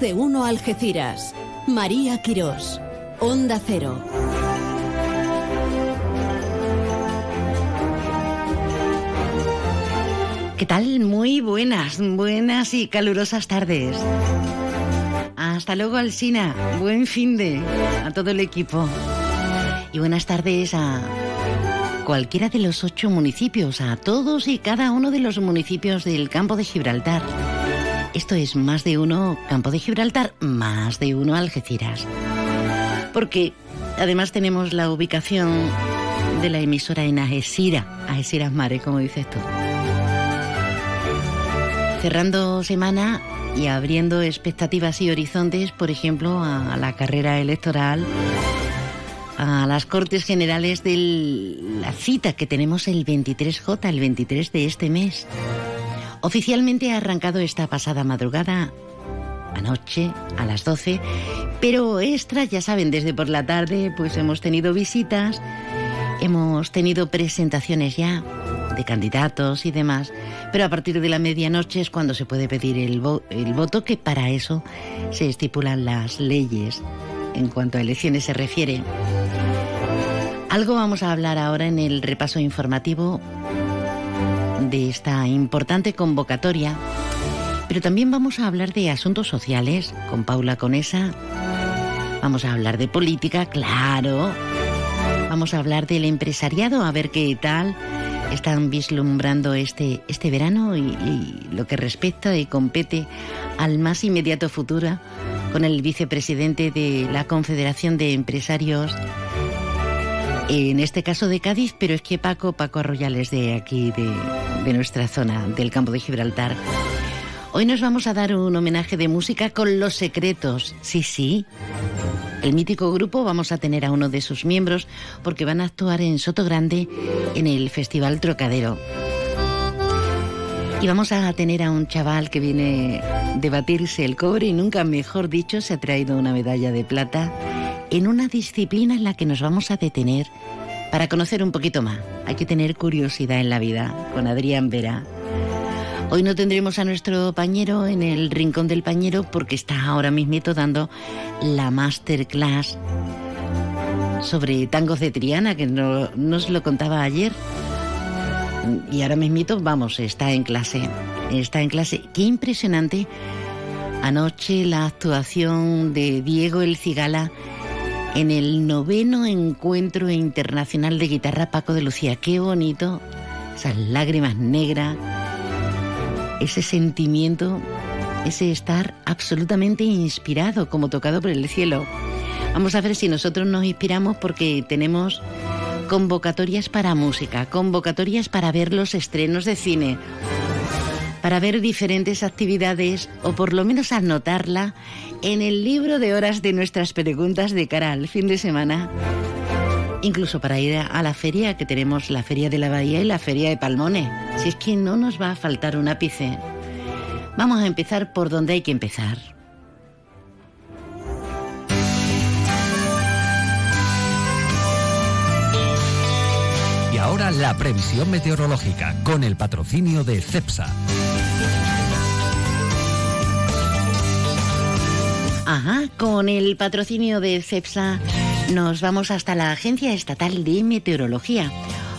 De uno Algeciras. María Quirós. Onda Cero. ¿Qué tal? Muy buenas, buenas y calurosas tardes. Hasta luego, Alsina. Buen fin de a todo el equipo. Y buenas tardes a cualquiera de los ocho municipios, a todos y cada uno de los municipios del campo de Gibraltar. Esto es más de uno campo de Gibraltar, más de uno Algeciras. Porque además tenemos la ubicación de la emisora en Algeciras, Algeciras Mare, como dices tú. Cerrando semana y abriendo expectativas y horizontes, por ejemplo, a la carrera electoral, a las Cortes Generales de la cita que tenemos el 23J, el 23 de este mes. Oficialmente ha arrancado esta pasada madrugada, anoche, a las 12, pero extra, ya saben, desde por la tarde, pues hemos tenido visitas, hemos tenido presentaciones ya de candidatos y demás, pero a partir de la medianoche es cuando se puede pedir el, el voto, que para eso se estipulan las leyes en cuanto a elecciones se refiere. Algo vamos a hablar ahora en el repaso informativo de esta importante convocatoria, pero también vamos a hablar de asuntos sociales con Paula Conesa. Vamos a hablar de política, claro. Vamos a hablar del empresariado, a ver qué tal están vislumbrando este, este verano y, lo que respecta y compete al más inmediato futuro con el vicepresidente de la Confederación de Empresarios, en este caso de Cádiz, pero es que Paco, Paco Arroyales de aquí, de, de nuestra zona, del campo de Gibraltar. Hoy nos vamos a dar un homenaje de música con los secretos, sí, sí. El mítico grupo vamos a tener a uno de sus miembros porque van a actuar en Soto Grande en el Festival Trocadero. Y vamos a tener a un chaval que viene de batirse el cobre y nunca mejor dicho se ha traído una medalla de plata en una disciplina en la que nos vamos a detener para conocer un poquito más. Hay que tener curiosidad en la vida con Adrián Vera. Hoy no tendremos a nuestro pañero en el rincón del pañero porque está ahora mismito dando la masterclass sobre tangos de Triana, que no, nos lo contaba ayer. Y ahora mismito, vamos, está en clase. Está en clase. Qué impresionante. Anoche la actuación de Diego El Cigala en el noveno encuentro internacional de guitarra Paco de Lucía. Qué bonito. Esas lágrimas negras ese sentimiento, ese estar absolutamente inspirado, como tocado por el cielo. Vamos a ver si nosotros nos inspiramos porque tenemos convocatorias para música, convocatorias para ver los estrenos de cine, para ver diferentes actividades o por lo menos anotarla en el libro de horas de nuestras preguntas de cara al fin de semana incluso para ir a la feria, que tenemos la feria de la Bahía y la feria de Palmones. Si es que no nos va a faltar un ápice. Vamos a empezar por donde hay que empezar. Y ahora la previsión meteorológica con el patrocinio de CEPSA. Ajá, con el patrocinio de CEPSA nos vamos hasta la Agencia Estatal de Meteorología.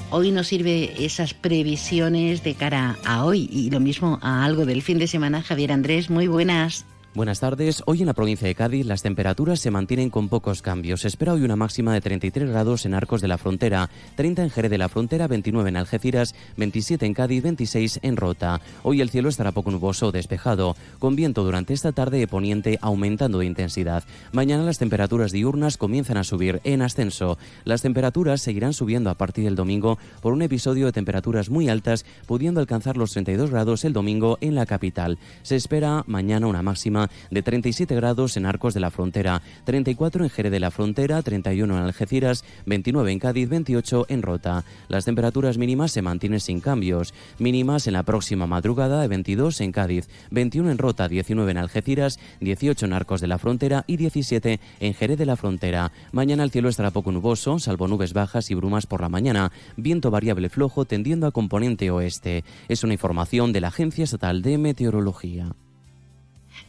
Hoy nos sirve esas previsiones de cara a hoy y lo mismo a algo del fin de semana. Javier Andrés, muy buenas. Buenas tardes. Hoy en la provincia de Cádiz las temperaturas se mantienen con pocos cambios. Se espera hoy una máxima de 33 grados en Arcos de la Frontera, 30 en Jerez de la Frontera, 29 en Algeciras, 27 en Cádiz, 26 en Rota. Hoy el cielo estará poco nuboso o despejado, con viento durante esta tarde de poniente aumentando de intensidad. Mañana las temperaturas diurnas comienzan a subir en ascenso. Las temperaturas seguirán subiendo a partir del domingo por un episodio de temperaturas muy altas, pudiendo alcanzar los 32 grados el domingo en la capital. Se espera mañana una máxima de 37 grados en Arcos de la Frontera, 34 en Jerez de la Frontera, 31 en Algeciras, 29 en Cádiz, 28 en Rota. Las temperaturas mínimas se mantienen sin cambios. Mínimas en la próxima madrugada de 22 en Cádiz, 21 en Rota, 19 en Algeciras, 18 en Arcos de la Frontera y 17 en Jerez de la Frontera. Mañana el cielo estará poco nuboso, salvo nubes bajas y brumas por la mañana. Viento variable flojo tendiendo a componente oeste. Es una información de la Agencia Estatal de Meteorología.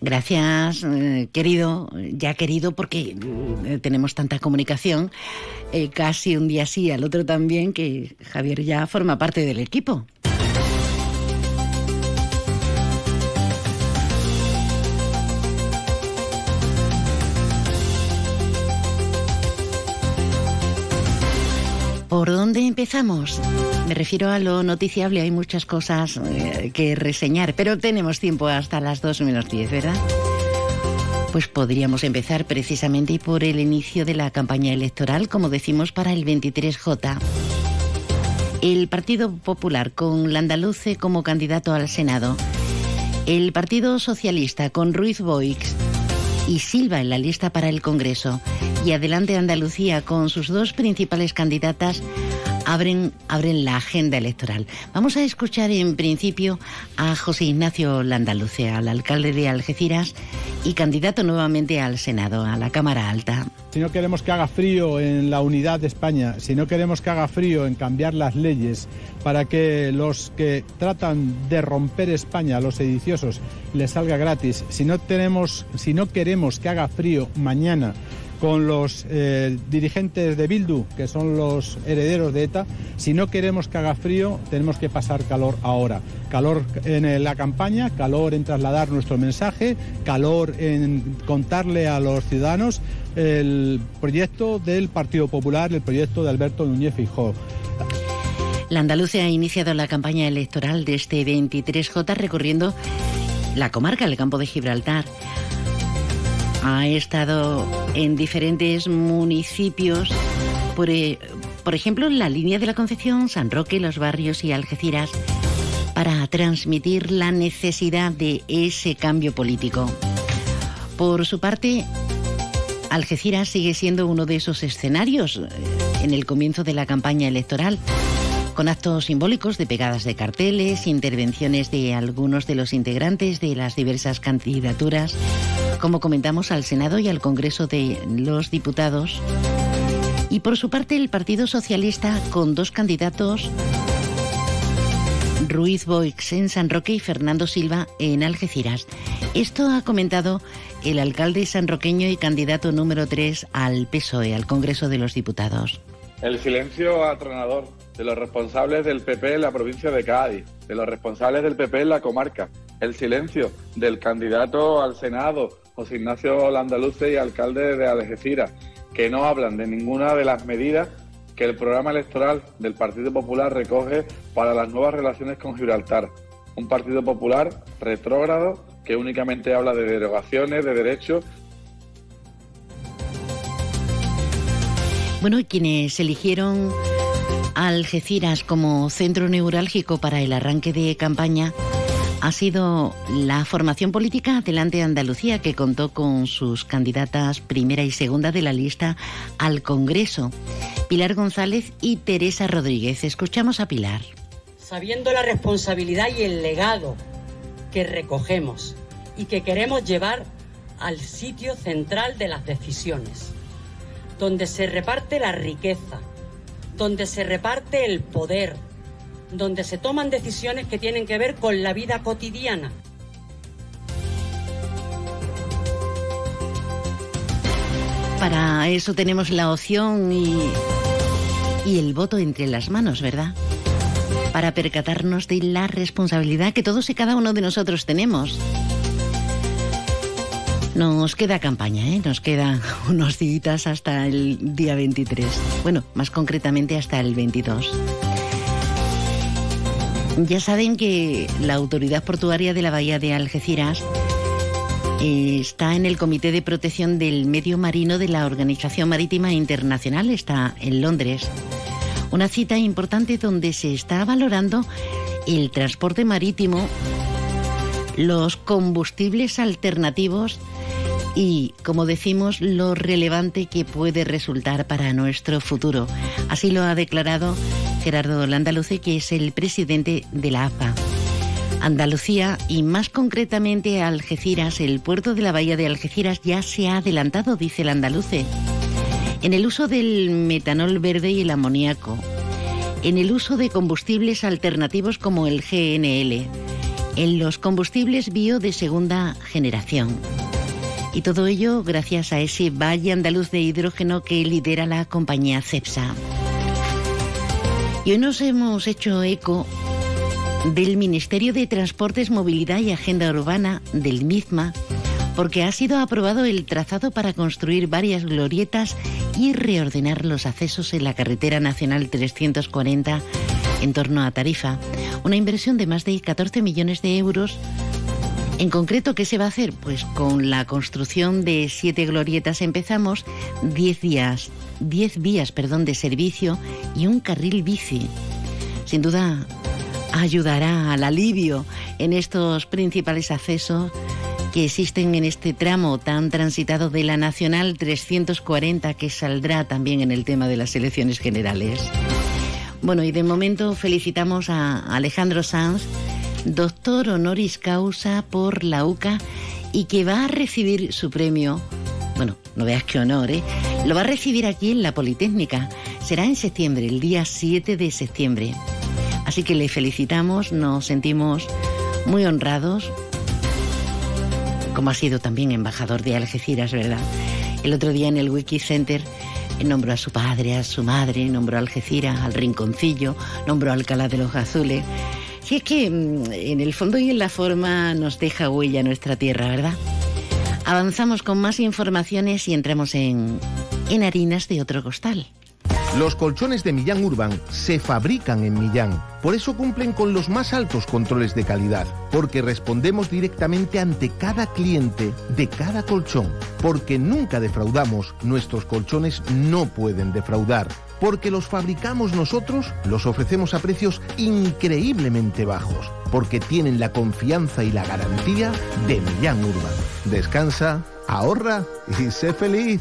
Gracias, eh, querido, ya querido, porque eh, tenemos tanta comunicación, eh, casi un día sí, al otro también, que Javier ya forma parte del equipo. ¿Por dónde empezamos? Me refiero a lo noticiable, hay muchas cosas eh, que reseñar, pero tenemos tiempo hasta las 2 menos 10, ¿verdad? Pues podríamos empezar precisamente por el inicio de la campaña electoral, como decimos, para el 23J. El Partido Popular con Landaluce como candidato al Senado. El Partido Socialista con Ruiz Boix y Silva en la lista para el Congreso y Adelante Andalucía con sus dos principales candidatas abren, abren la agenda electoral. Vamos a escuchar en principio a José Ignacio Landaluce, al alcalde de Algeciras y candidato nuevamente al Senado, a la Cámara Alta. Si no queremos que haga frío en la unidad de España, si no queremos que haga frío en cambiar las leyes para que los que tratan de romper España, los sediciosos, les salga gratis, si no, tenemos, si no queremos que haga frío mañana con los eh, dirigentes de Bildu, que son los herederos de ETA. Si no queremos que haga frío, tenemos que pasar calor ahora. Calor en la campaña, calor en trasladar nuestro mensaje, calor en contarle a los ciudadanos el proyecto del Partido Popular, el proyecto de Alberto Núñez Fijó. La Andalucía ha iniciado la campaña electoral de este 23J recorriendo la comarca, el campo de Gibraltar. Ha estado en diferentes municipios, por, eh, por ejemplo, en la línea de la Concepción, San Roque, Los Barrios y Algeciras, para transmitir la necesidad de ese cambio político. Por su parte, Algeciras sigue siendo uno de esos escenarios eh, en el comienzo de la campaña electoral con actos simbólicos de pegadas de carteles, intervenciones de algunos de los integrantes de las diversas candidaturas, como comentamos al Senado y al Congreso de los Diputados. Y por su parte el Partido Socialista con dos candidatos, Ruiz Boix en San Roque y Fernando Silva en Algeciras. Esto ha comentado el alcalde sanroqueño y candidato número 3 al PSOE, al Congreso de los Diputados. El silencio atronador de los responsables del PP en la provincia de Cádiz, de los responsables del PP en la comarca, el silencio del candidato al Senado, José Ignacio Landaluce y alcalde de Algeciras, que no hablan de ninguna de las medidas que el programa electoral del Partido Popular recoge para las nuevas relaciones con Gibraltar. Un Partido Popular retrógrado que únicamente habla de derogaciones de derechos Bueno, quienes eligieron Algeciras como centro neurálgico para el arranque de campaña ha sido la formación política Adelante Andalucía, que contó con sus candidatas primera y segunda de la lista al Congreso, Pilar González y Teresa Rodríguez. Escuchamos a Pilar. Sabiendo la responsabilidad y el legado que recogemos y que queremos llevar al sitio central de las decisiones donde se reparte la riqueza, donde se reparte el poder, donde se toman decisiones que tienen que ver con la vida cotidiana. Para eso tenemos la opción y, y el voto entre las manos, ¿verdad? Para percatarnos de la responsabilidad que todos y cada uno de nosotros tenemos. Nos queda campaña, ¿eh? nos quedan unos días hasta el día 23. Bueno, más concretamente hasta el 22. Ya saben que la Autoridad Portuaria de la Bahía de Algeciras eh, está en el Comité de Protección del Medio Marino de la Organización Marítima Internacional, está en Londres. Una cita importante donde se está valorando el transporte marítimo, los combustibles alternativos y, como decimos, lo relevante que puede resultar para nuestro futuro. Así lo ha declarado Gerardo Landaluce, que es el presidente de la APA. Andalucía y más concretamente Algeciras, el puerto de la bahía de Algeciras ya se ha adelantado, dice el andaluce, en el uso del metanol verde y el amoníaco, en el uso de combustibles alternativos como el GNL en los combustibles bio de segunda generación. Y todo ello gracias a ese valle andaluz de hidrógeno que lidera la compañía CEPSA. Y hoy nos hemos hecho eco del Ministerio de Transportes, Movilidad y Agenda Urbana, del MIZMA, porque ha sido aprobado el trazado para construir varias glorietas y reordenar los accesos en la carretera nacional 340 en torno a Tarifa. Una inversión de más de 14 millones de euros. En concreto, ¿qué se va a hacer? Pues con la construcción de siete glorietas empezamos, 10 días, 10 vías, perdón, de servicio y un carril bici. Sin duda ayudará al alivio en estos principales accesos que existen en este tramo tan transitado de la Nacional 340 que saldrá también en el tema de las elecciones generales. Bueno, y de momento felicitamos a Alejandro Sanz, doctor honoris causa por la UCA y que va a recibir su premio. Bueno, no veas qué honor, ¿eh? Lo va a recibir aquí en la Politécnica. Será en septiembre, el día 7 de septiembre. Así que le felicitamos, nos sentimos muy honrados como ha sido también embajador de Algeciras, ¿verdad? El otro día en el Wiki Center eh, nombró a su padre, a su madre, nombró a Algeciras, al Rinconcillo, nombró a Alcalá de los Azules. Es que mm, en el fondo y en la forma nos deja huella nuestra tierra, ¿verdad? Avanzamos con más informaciones y entramos en, en harinas de otro costal. Los colchones de Millán Urban se fabrican en Millán. Por eso cumplen con los más altos controles de calidad. Porque respondemos directamente ante cada cliente de cada colchón. Porque nunca defraudamos. Nuestros colchones no pueden defraudar. Porque los fabricamos nosotros, los ofrecemos a precios increíblemente bajos. Porque tienen la confianza y la garantía de Millán Urban. Descansa, ahorra y sé feliz.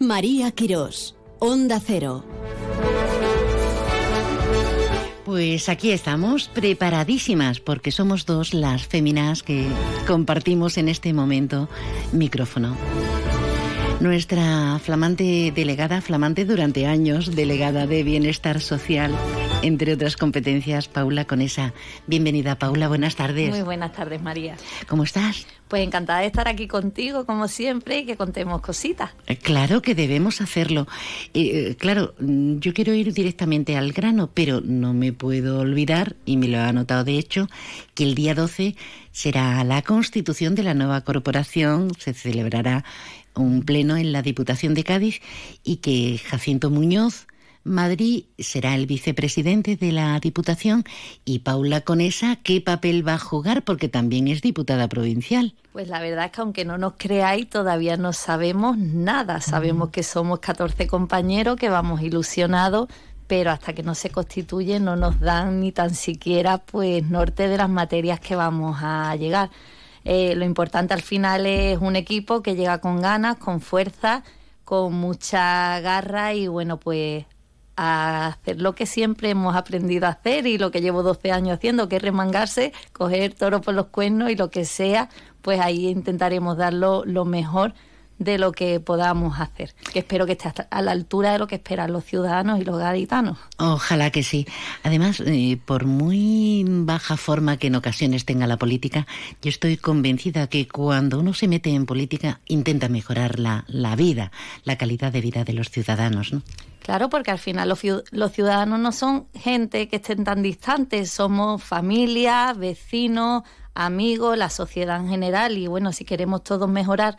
María Quirós, Onda Cero. Pues aquí estamos, preparadísimas, porque somos dos las féminas que compartimos en este momento micrófono. Nuestra flamante delegada, flamante durante años, delegada de Bienestar Social, entre otras competencias, Paula Conesa. Bienvenida, Paula, buenas tardes. Muy buenas tardes, María. ¿Cómo estás? Pues encantada de estar aquí contigo, como siempre, y que contemos cositas. Eh, claro que debemos hacerlo. Eh, claro, mm, yo quiero ir directamente al grano, pero no me puedo olvidar, y me lo he anotado de hecho, que el día 12 será la constitución de la nueva corporación, se celebrará un pleno en la Diputación de Cádiz y que Jacinto Muñoz Madrid será el vicepresidente de la Diputación y Paula Conesa, ¿qué papel va a jugar? Porque también es diputada provincial. Pues la verdad es que aunque no nos creáis, todavía no sabemos nada. Sabemos que somos 14 compañeros, que vamos ilusionados, pero hasta que no se constituye no nos dan ni tan siquiera pues norte de las materias que vamos a llegar. Eh, lo importante al final es un equipo que llega con ganas, con fuerza, con mucha garra y bueno, pues a hacer lo que siempre hemos aprendido a hacer y lo que llevo 12 años haciendo, que es remangarse, coger toro por los cuernos y lo que sea, pues ahí intentaremos darlo lo mejor de lo que podamos hacer, que espero que esté a la altura de lo que esperan los ciudadanos y los gaditanos. Ojalá que sí. Además, eh, por muy baja forma que en ocasiones tenga la política, yo estoy convencida que cuando uno se mete en política intenta mejorar la, la vida, la calidad de vida de los ciudadanos. ¿no? Claro, porque al final los, los ciudadanos no son gente que estén tan distantes, somos familias, vecinos, amigos, la sociedad en general y bueno, si queremos todos mejorar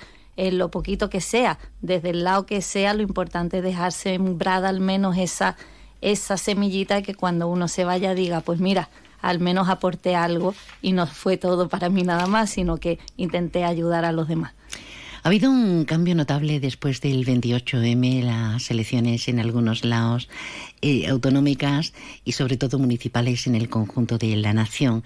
en lo poquito que sea, desde el lado que sea, lo importante es dejar sembrada al menos esa, esa semillita que cuando uno se vaya diga, pues mira, al menos aporté algo y no fue todo para mí nada más, sino que intenté ayudar a los demás. Ha habido un cambio notable después del 28M, las elecciones en algunos lados eh, autonómicas y sobre todo municipales en el conjunto de la nación.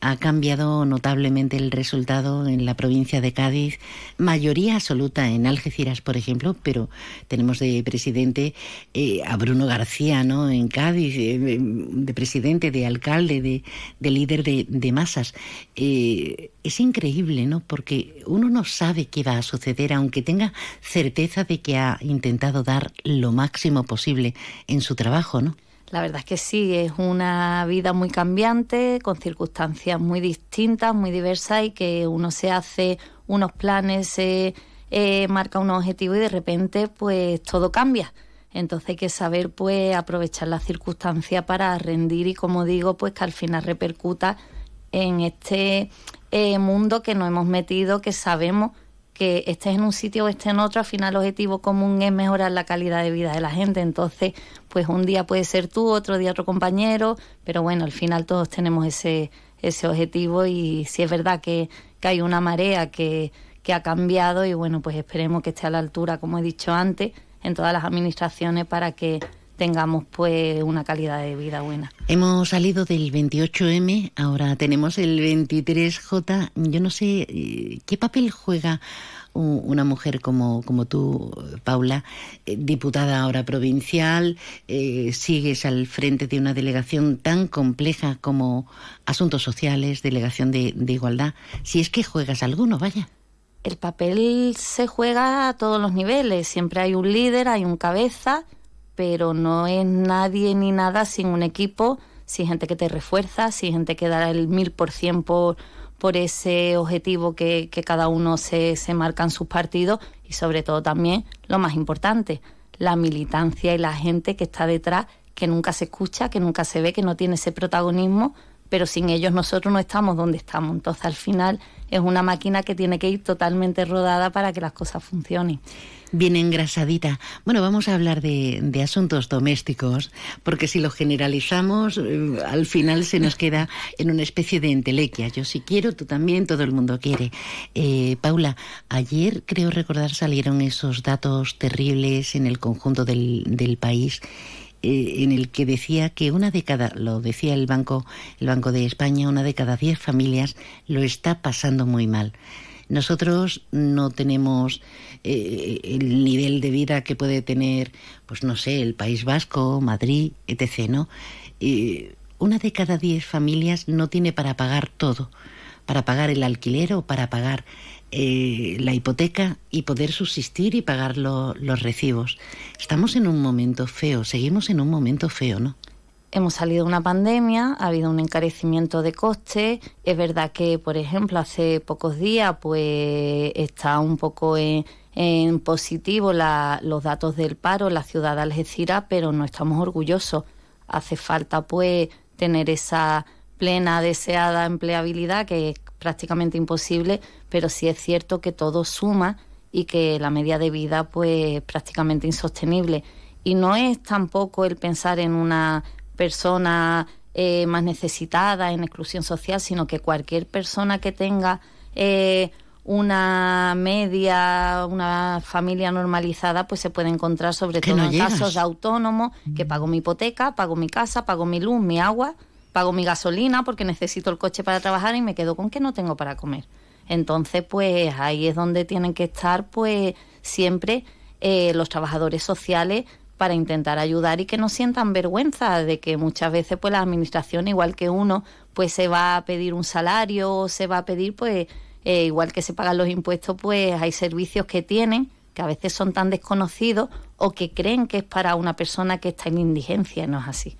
Ha cambiado notablemente el resultado en la provincia de Cádiz, mayoría absoluta en Algeciras, por ejemplo, pero tenemos de presidente eh, a Bruno García, ¿no? En Cádiz, eh, de presidente, de alcalde, de, de líder de, de masas. es increíble, ¿no? Porque uno no sabe qué va a suceder, aunque tenga certeza de que ha intentado dar lo máximo posible en su trabajo ¿no? La verdad es que sí, es una vida muy cambiante, con circunstancias muy distintas, muy diversas y que uno se hace unos planes, se eh, marca un objetivo y de repente pues todo cambia. Entonces hay que saber pues aprovechar la circunstancia para rendir y como digo pues que al final repercuta en este eh, mundo que nos hemos metido, que sabemos que estés en un sitio o estés en otro, al final el objetivo común es mejorar la calidad de vida de la gente. Entonces, pues un día puede ser tú, otro día otro compañero, pero bueno, al final todos tenemos ese, ese objetivo y si es verdad que, que hay una marea que, que ha cambiado y bueno, pues esperemos que esté a la altura, como he dicho antes, en todas las administraciones para que tengamos pues una calidad de vida buena. Hemos salido del 28M, ahora tenemos el 23J. Yo no sé eh, qué papel juega una mujer como, como tú, Paula, eh, diputada ahora provincial, eh, sigues al frente de una delegación tan compleja como Asuntos Sociales, Delegación de, de Igualdad. Si es que juegas alguno, vaya el papel se juega a todos los niveles. Siempre hay un líder, hay un cabeza pero no es nadie ni nada sin un equipo, sin gente que te refuerza, sin gente que da el mil por cien por, ese objetivo que, cada uno se, se marca en sus partidos y sobre todo también lo más importante, la militancia y la gente que está detrás, que nunca se escucha, que nunca se ve, que no tiene ese protagonismo, pero sin ellos nosotros no estamos donde estamos. Entonces al final es una máquina que tiene que ir totalmente rodada para que las cosas funcionen bien engrasadita. Bueno, vamos a hablar de, asuntos domésticos, porque si lo generalizamos, eh, al final se nos queda en una especie de entelequia. Yo sí quiero, tú también, todo el mundo quiere. Eh, Paula, ayer creo recordar salieron esos datos terribles en el conjunto del país eh, en el que decía que una de cada, lo decía el Banco, el Banco de España, una de cada diez familias lo está pasando muy mal. Nosotros no tenemos eh, el nivel de vida que puede tener, pues no sé, el País Vasco, Madrid, etc. ¿no? una de cada diez familias no tiene para pagar todo, para pagar el alquiler o para pagar eh, la hipoteca y poder subsistir y pagar los recibos. Estamos en un momento feo, seguimos en un momento feo, ¿no? hemos salido de una pandemia, ha habido un encarecimiento de costes. Es verdad que, por ejemplo, hace pocos días, pues está un poco en, positivo los datos del paro en la ciudad de Algeciras, pero no estamos orgullosos. Hace falta, pues, tener esa plena deseada empleabilidad, que prácticamente imposible, pero sí es cierto que todo suma y que la media de vida, pues, es prácticamente insostenible. Y no es tampoco el pensar en una persona eh, más necesitada, en exclusión social, sino que cualquier persona que tenga eh, una media, una familia normalizada, pues se puede encontrar sobre todo en casos de autónomos, que pago mi hipoteca, pago mi casa, pago mi luz, mi agua, pago mi gasolina porque necesito el coche para trabajar y me quedo con que no tengo para comer. Entonces, pues ahí es donde tienen que estar, pues siempre eh, los trabajadores sociales para intentar ayudar y que no sientan vergüenza de que muchas veces pues la administración igual que uno pues se va a pedir un salario o se va a pedir pues eh, igual que se pagan los impuestos pues hay servicios que tienen que a veces son tan desconocidos o que creen que es para una persona que está en indigencia no es así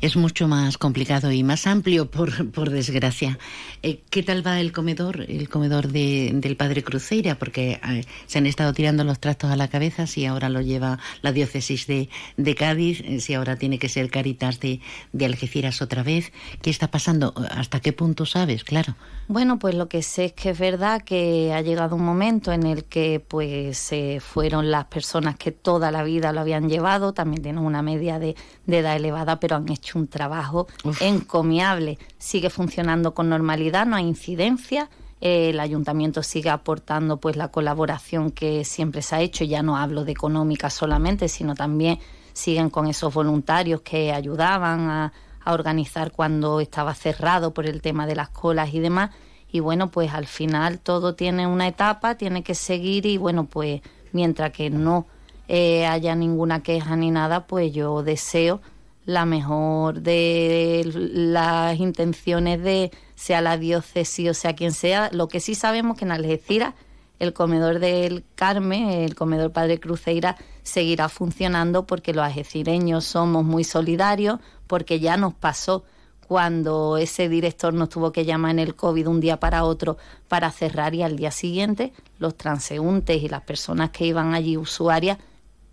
es mucho más complicado y más amplio, por, desgracia. Eh, ¿Qué tal va el comedor, el comedor de, del Padre Cruceira? Porque se han estado tirando los trastos a la cabeza, si ahora lo lleva la diócesis de, de Cádiz, eh, si ahora tiene que ser Caritas de, de Algeciras otra vez. ¿Qué está pasando? ¿Hasta qué punto sabes? Claro. Bueno, pues lo que sé es que es verdad que ha llegado un momento en el que pues se fueron las personas que toda la vida lo habían llevado, también tienen una media de, de edad elevada, pero han hecho un trabajo encomiable. Sigue funcionando con normalidad, no hay incidencia. el ayuntamiento sigue aportando pues la colaboración que siempre se ha hecho. Ya no hablo de económica solamente, sino también siguen con esos voluntarios que ayudaban a, a organizar cuando estaba cerrado por el tema de las colas y demás. Y bueno, pues al final todo tiene una etapa, tiene que seguir y bueno, pues mientras que no eh, haya ninguna queja ni nada, pues yo deseo la mejor de las intenciones de sea la diócesis o sea quien sea. Lo que sí sabemos que en Algeciras el comedor del Carmen, el comedor Padre Cruceira, seguirá funcionando porque los algecireños somos muy solidarios, porque ya nos pasó cuando ese director nos tuvo que llamar en el COVID un día para otro para cerrar y al día siguiente los transeúntes y las personas que iban allí usuarias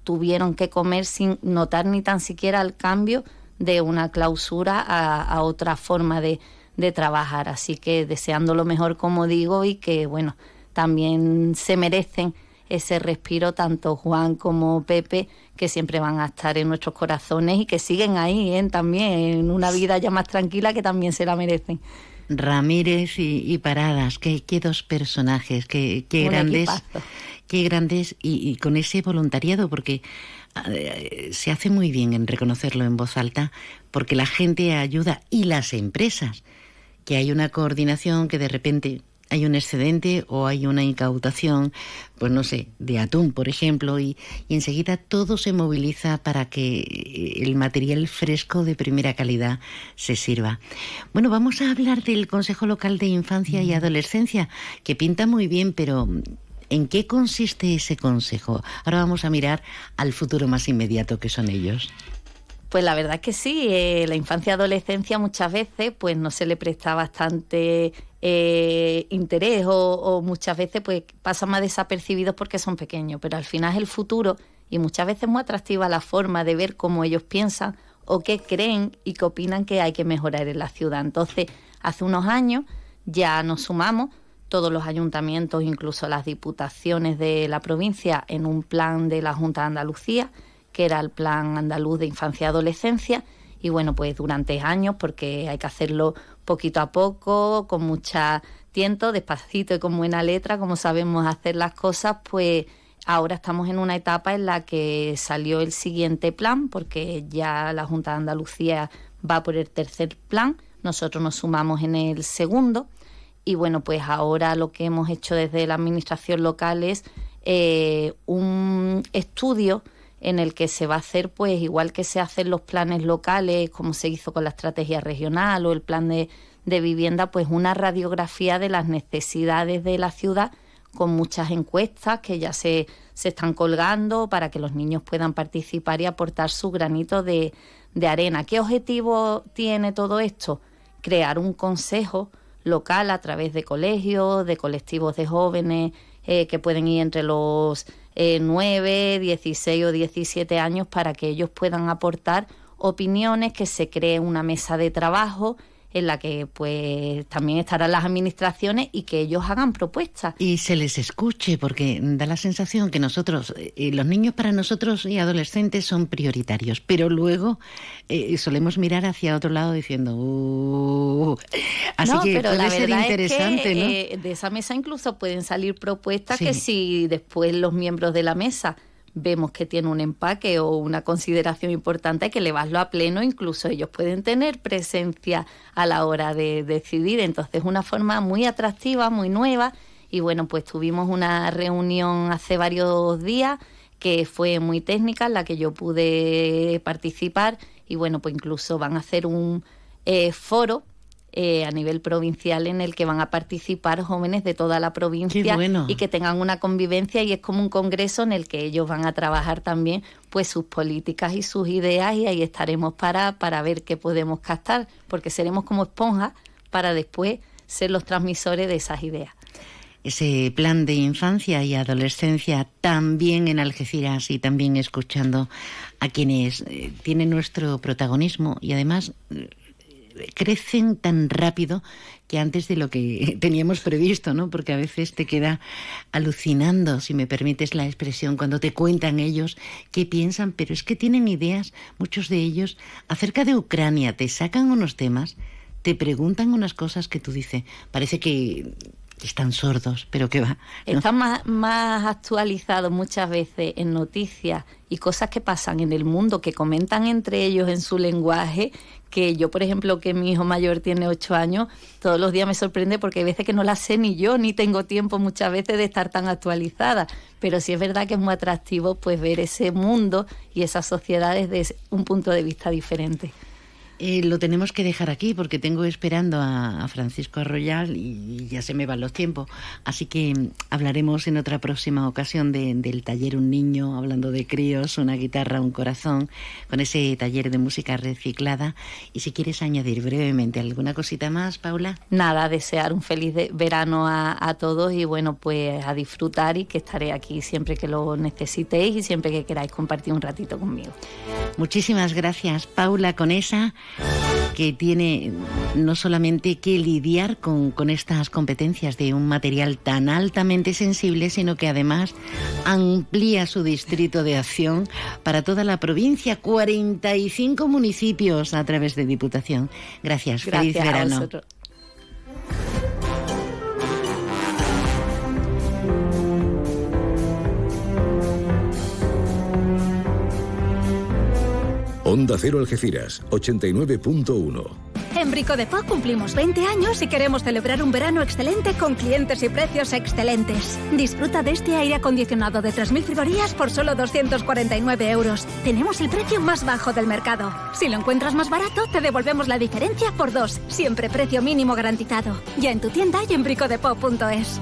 tuvieron que comer sin notar ni tan siquiera el cambio de una clausura a, otra forma de, de trabajar. Así que deseando lo mejor, como digo, y que, bueno, también se merecen ese respiro tanto Juan como Pepe, que siempre van a estar en nuestros corazones y que siguen ahí ¿eh? también en una vida ya más tranquila que también se la merecen. Ramírez y, Paradas, qué, qué, dos personajes, qué, qué grandes qué grandes y, con ese voluntariado, porque eh, se hace muy bien en reconocerlo en voz alta, porque la gente ayuda y las empresas, que hay una coordinación que de repente hay un excedente o hay una incautación, pues no sé, de atún, por ejemplo, y, y, enseguida todo se moviliza para que el material fresco de primera calidad se sirva. Bueno, vamos a hablar del Consejo Local de Infancia y Adolescencia, que pinta muy bien, pero ¿En qué consiste ese consejo? Ahora vamos a mirar al futuro más inmediato que son ellos. Pues la verdad es que sí, eh, la infancia y adolescencia muchas veces pues no se le presta bastante eh, interés o, muchas veces pues pasan más desapercibidos porque son pequeños, pero al final es el futuro y muchas veces es muy atractiva la forma de ver cómo ellos piensan o qué creen y qué opinan que hay que mejorar en la ciudad. Entonces, hace unos años ya nos sumamos todos los ayuntamientos, incluso las diputaciones de la provincia, en un plan de la Junta de Andalucía, que era el Plan Andaluz de Infancia y Adolescencia. Y bueno, pues durante años, porque hay que hacerlo poquito a poco, con mucha tiento, despacito y con buena letra, como sabemos hacer las cosas, pues ahora estamos en una etapa en la que salió el siguiente plan, porque ya la Junta de Andalucía va por el tercer plan, nosotros nos sumamos en el segundo y bueno, pues ahora lo que hemos hecho desde la administración local es eh, un estudio en el que se va a hacer, pues igual que se hacen los planes locales, como se hizo con la estrategia regional o el plan de, de vivienda, pues una radiografía de las necesidades de la ciudad con muchas encuestas que ya se, se están colgando para que los niños puedan participar y aportar su granito de, de arena. ¿Qué objetivo tiene todo esto? Crear un consejo local a través de colegios, de colectivos de jóvenes eh, que pueden ir entre los eh, 9, 16 o 17 años para que ellos puedan aportar opiniones, que se cree una mesa de trabajo en la que pues también estarán las administraciones y que ellos hagan propuestas. Y se les escuche, porque da la sensación que nosotros, eh, los niños para nosotros y adolescentes son prioritarios, pero luego eh, solemos mirar hacia otro lado diciendo, uh". así que puede ser interesante, ¿no? Eh, de esa mesa incluso pueden salir propuestas que si después los miembros de la mesa vemos que tiene un empaque o una consideración importante, que elevarlo a pleno, incluso ellos pueden tener presencia a la hora de decidir. Entonces, una forma muy atractiva, muy nueva. Y bueno, pues tuvimos una reunión hace varios días que fue muy técnica, en la que yo pude participar. Y bueno, pues incluso van a hacer un eh, foro eh, a nivel provincial en el que van a participar jóvenes de toda la provincia y que tengan una convivencia y es como un congreso en el que ellos van a trabajar también pues sus políticas y sus ideas y ahí estaremos para, para ver qué podemos captar, porque seremos como esponjas para después ser los transmisores de esas ideas. Ese plan de infancia y adolescencia también en Algeciras y también escuchando a quienes eh, tienen nuestro protagonismo y además crecen tan rápido que antes de lo que teníamos previsto, ¿no? Porque a veces te queda alucinando, si me permites la expresión, cuando te cuentan ellos qué piensan, pero es que tienen ideas, muchos de ellos, acerca de Ucrania, te sacan unos temas, te preguntan unas cosas que tú dices, parece que están sordos, pero qué va. Están más, más actualizados muchas veces en noticias y cosas que pasan en el mundo, que comentan entre ellos en su lenguaje, que yo, por ejemplo, que mi hijo mayor tiene ocho años, todos los días me sorprende porque hay veces que no la sé ni yo, ni tengo tiempo muchas veces de estar tan actualizada. Pero sí es verdad que es muy atractivo pues ver ese mundo y esas sociedades desde un punto de vista diferente. Eh, lo tenemos que dejar aquí porque tengo esperando a, Francisco Arroyal y, ya se me van los tiempos. Así que mm, hablaremos en otra próxima ocasión del taller Un Niño, hablando de críos, una guitarra, un corazón, con ese taller de música reciclada. Y si quieres añadir brevemente alguna cosita más, Paula. Nada, desear un feliz verano a, a todos y bueno, pues a disfrutar y que estaré aquí siempre que lo necesitéis y siempre que queráis compartir un ratito conmigo. Muchísimas gracias, Paula Conesa que tiene no solamente que lidiar con, con, estas competencias de un material tan altamente sensible, sino que además amplía su distrito de acción para toda la provincia, 45 municipios a través de Diputación. Gracias, Gracias feliz verano. Onda Cero Algeciras, 89.1. En Brico de Po cumplimos 20 años y queremos celebrar un verano excelente con clientes y precios excelentes. Disfruta de este aire acondicionado de 3.000 frigorías por solo 249 euros. Tenemos el precio más bajo del mercado. Si lo encuentras más barato, te devolvemos la diferencia por dos. Siempre precio mínimo garantizado. Ya en tu tienda y en bricodepo.es.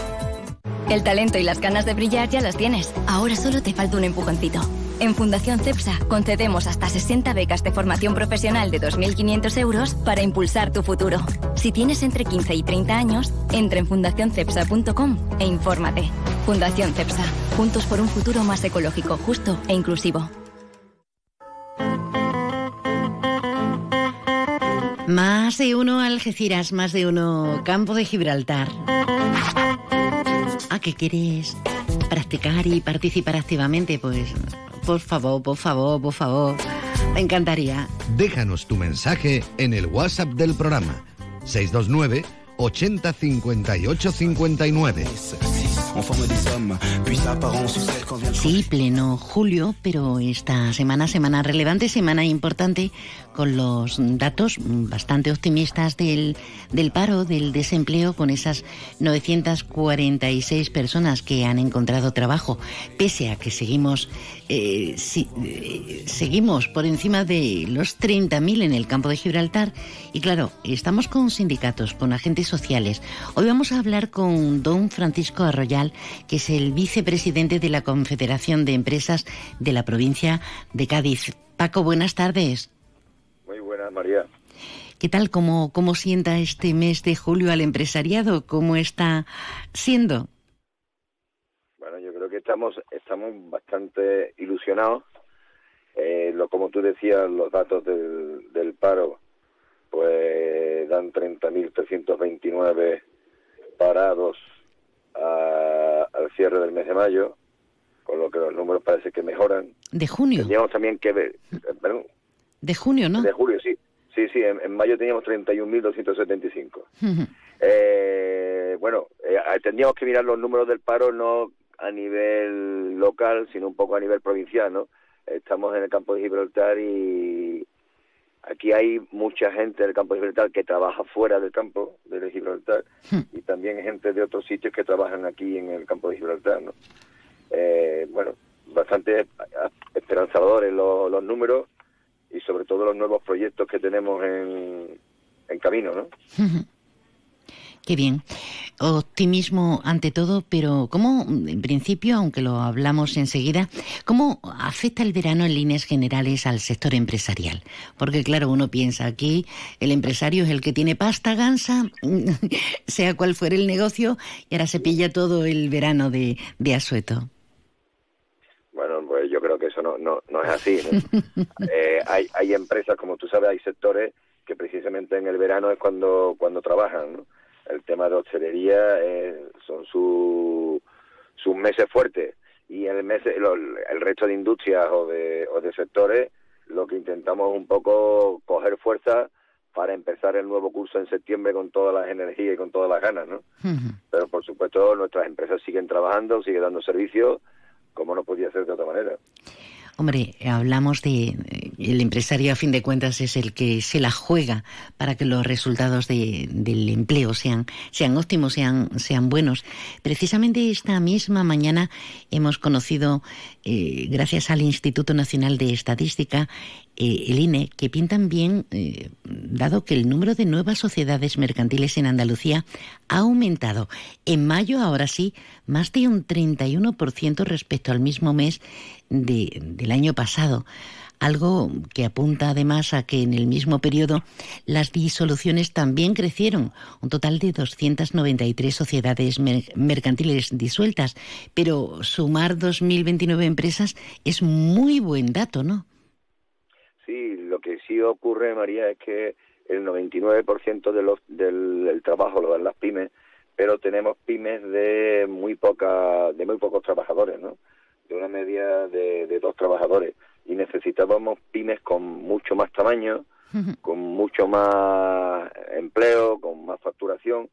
El talento y las ganas de brillar ya las tienes. Ahora solo te falta un empujoncito. En Fundación CEPSA concedemos hasta 60 becas de formación profesional de 2.500 euros para impulsar tu futuro. Si tienes entre 15 y 30 años, entra en fundacioncepsa.com e infórmate. Fundación CEPSA, juntos por un futuro más ecológico, justo e inclusivo. Más de uno Algeciras, más de uno Campo de Gibraltar. ¿A qué quieres practicar y participar activamente? Pues por favor, por favor, por favor. Me encantaría. Déjanos tu mensaje en el WhatsApp del programa 629 80 58 59. Sí, pleno julio, pero esta semana, semana relevante, semana importante, con los datos bastante optimistas del, del paro, del desempleo, con esas 946 personas que han encontrado trabajo, pese a que seguimos, eh, eh, seguimos por encima de los 30.000 en el campo de Gibraltar. Y claro, estamos con sindicatos, con agentes sociales. Hoy vamos a hablar con don Francisco Arroyal, que es el vicepresidente de la Confederación de Empresas de la provincia de Cádiz. Paco, buenas tardes. Muy buenas, María. ¿Qué tal? ¿Cómo, ¿Cómo sienta este mes de julio al empresariado? ¿Cómo está siendo? Bueno, yo creo que estamos, estamos bastante ilusionados. Eh, lo, como tú decías, los datos del, del paro pues dan 30.329 parados al cierre del mes de mayo, con lo que los números parece que mejoran. De junio. Teníamos también que ver, eh, perdón, de junio, ¿no? De julio, sí. Sí, sí, en, mayo teníamos 31.275. eh, bueno, eh, tendríamos que mirar los números del paro no a nivel local, sino un poco a nivel provincial, ¿no? Estamos en el campo de Gibraltar y aquí hay mucha gente del campo de Gibraltar que trabaja fuera del campo de Gibraltar y también gente de otros sitios que trabajan aquí en el campo de Gibraltar, ¿no? Eh, bueno, bastante esperanzadores los, los números y sobre todo los nuevos proyectos que tenemos en, en camino, ¿no? Qué bien. Optimismo ante todo, pero ¿cómo, en principio, aunque lo hablamos enseguida, cómo afecta el verano en líneas generales al sector empresarial? Porque claro, uno piensa aquí, el empresario es el que tiene pasta gansa, sea cual fuera el negocio, y ahora se pilla todo el verano de, de asueto. Bueno, pues yo creo que eso no, no, no es así. eh, hay, hay empresas, como tú sabes, hay sectores que precisamente en el verano es cuando, cuando trabajan, ¿no? El tema de hostelería eh, son sus meses fuertes y el, mes, el resto de industrias o de, o de sectores lo que intentamos un poco coger fuerza para empezar el nuevo curso en septiembre con todas las energías y con todas las ganas, ¿no? Pero por supuesto nuestras empresas siguen trabajando, siguen dando servicios, como no podía ser de otra manera. Hombre, hablamos de el empresario a fin de cuentas es el que se la juega para que los resultados de, del empleo sean, sean óptimos, sean, sean buenos. Precisamente esta misma mañana hemos conocido, eh, gracias al Instituto Nacional de Estadística, eh, el INE, que pintan bien, eh, dado que el número de nuevas sociedades mercantiles en Andalucía ha aumentado. En mayo, ahora sí, más de un 31% respecto al mismo mes del año pasado algo que apunta además a que en el mismo periodo las disoluciones también crecieron, un total de 293 sociedades mercantiles disueltas, pero sumar 2.029 empresas es muy buen dato, ¿no? Sí, lo que sí ocurre, María, es que el 99% de los, del, trabajo lo dan las pymes, pero tenemos pymes de muy poca, de muy pocos trabajadores, ¿no? De una media de dos trabajadores y necesitábamos pymes con mucho más tamaño, con mucho más empleo, con más facturación,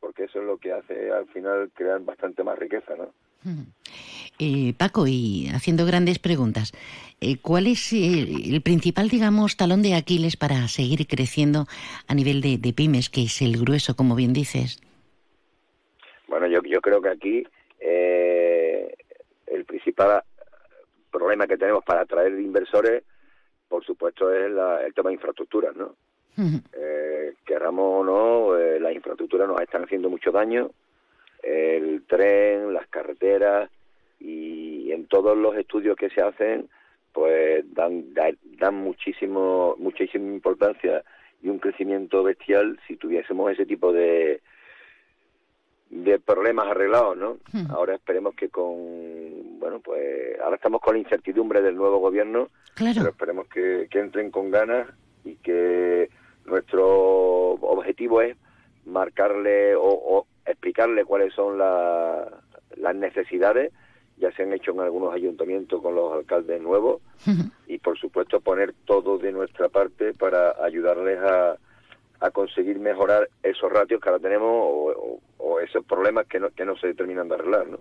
porque eso es lo que hace al final crear bastante más riqueza, ¿no? Eh, Paco, y haciendo grandes preguntas, eh, ¿cuál es el, principal, digamos, talón de Aquiles para seguir creciendo a nivel de, pymes, que es el grueso, como bien dices? Bueno, yo, yo creo que aquí eh, el principal problema que tenemos para atraer inversores, por supuesto, es el tema de infraestructuras, ¿no? eh, queramos o no, eh, las infraestructuras nos están haciendo mucho daño, el tren, las carreteras y en todos los estudios que se hacen, pues dan, dan muchísimo, muchísima importancia y un crecimiento bestial si tuviésemos ese tipo de, de problemas arreglados, ¿no? Ahora esperemos que con, bueno, pues ahora estamos con la incertidumbre del nuevo gobierno, pero esperemos que, entren con ganas y que nuestro objetivo es marcarle o, explicarle cuáles son las necesidades, ya se han hecho en algunos ayuntamientos con los alcaldes nuevos, y por supuesto poner todo de nuestra parte para ayudarles a, a conseguir mejorar esos ratios que ahora tenemos o, esos problemas que no, que no se terminan de arreglar. ¿no?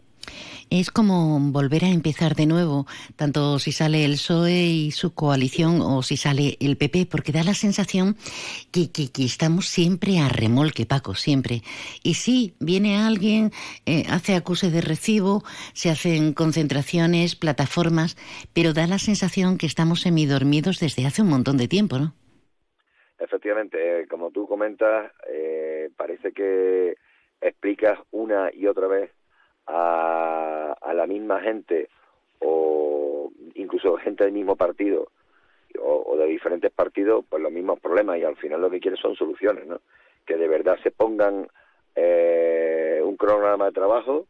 Es como volver a empezar de nuevo, tanto si sale el PSOE y su coalición o si sale el PP, porque da la sensación que, que, estamos siempre a remolque, Paco, siempre. Y sí, viene alguien, eh, hace acuse de recibo, se hacen concentraciones, plataformas, pero da la sensación que estamos semidormidos desde hace un montón de tiempo, ¿no? Efectivamente, eh, como tú comentas, eh, parece que explicas una y otra vez a, la misma gente o incluso gente del mismo partido o, de diferentes partidos, pues los mismos problemas y al final lo que quieren son soluciones, ¿no? Que de verdad se pongan eh, un cronograma de trabajo,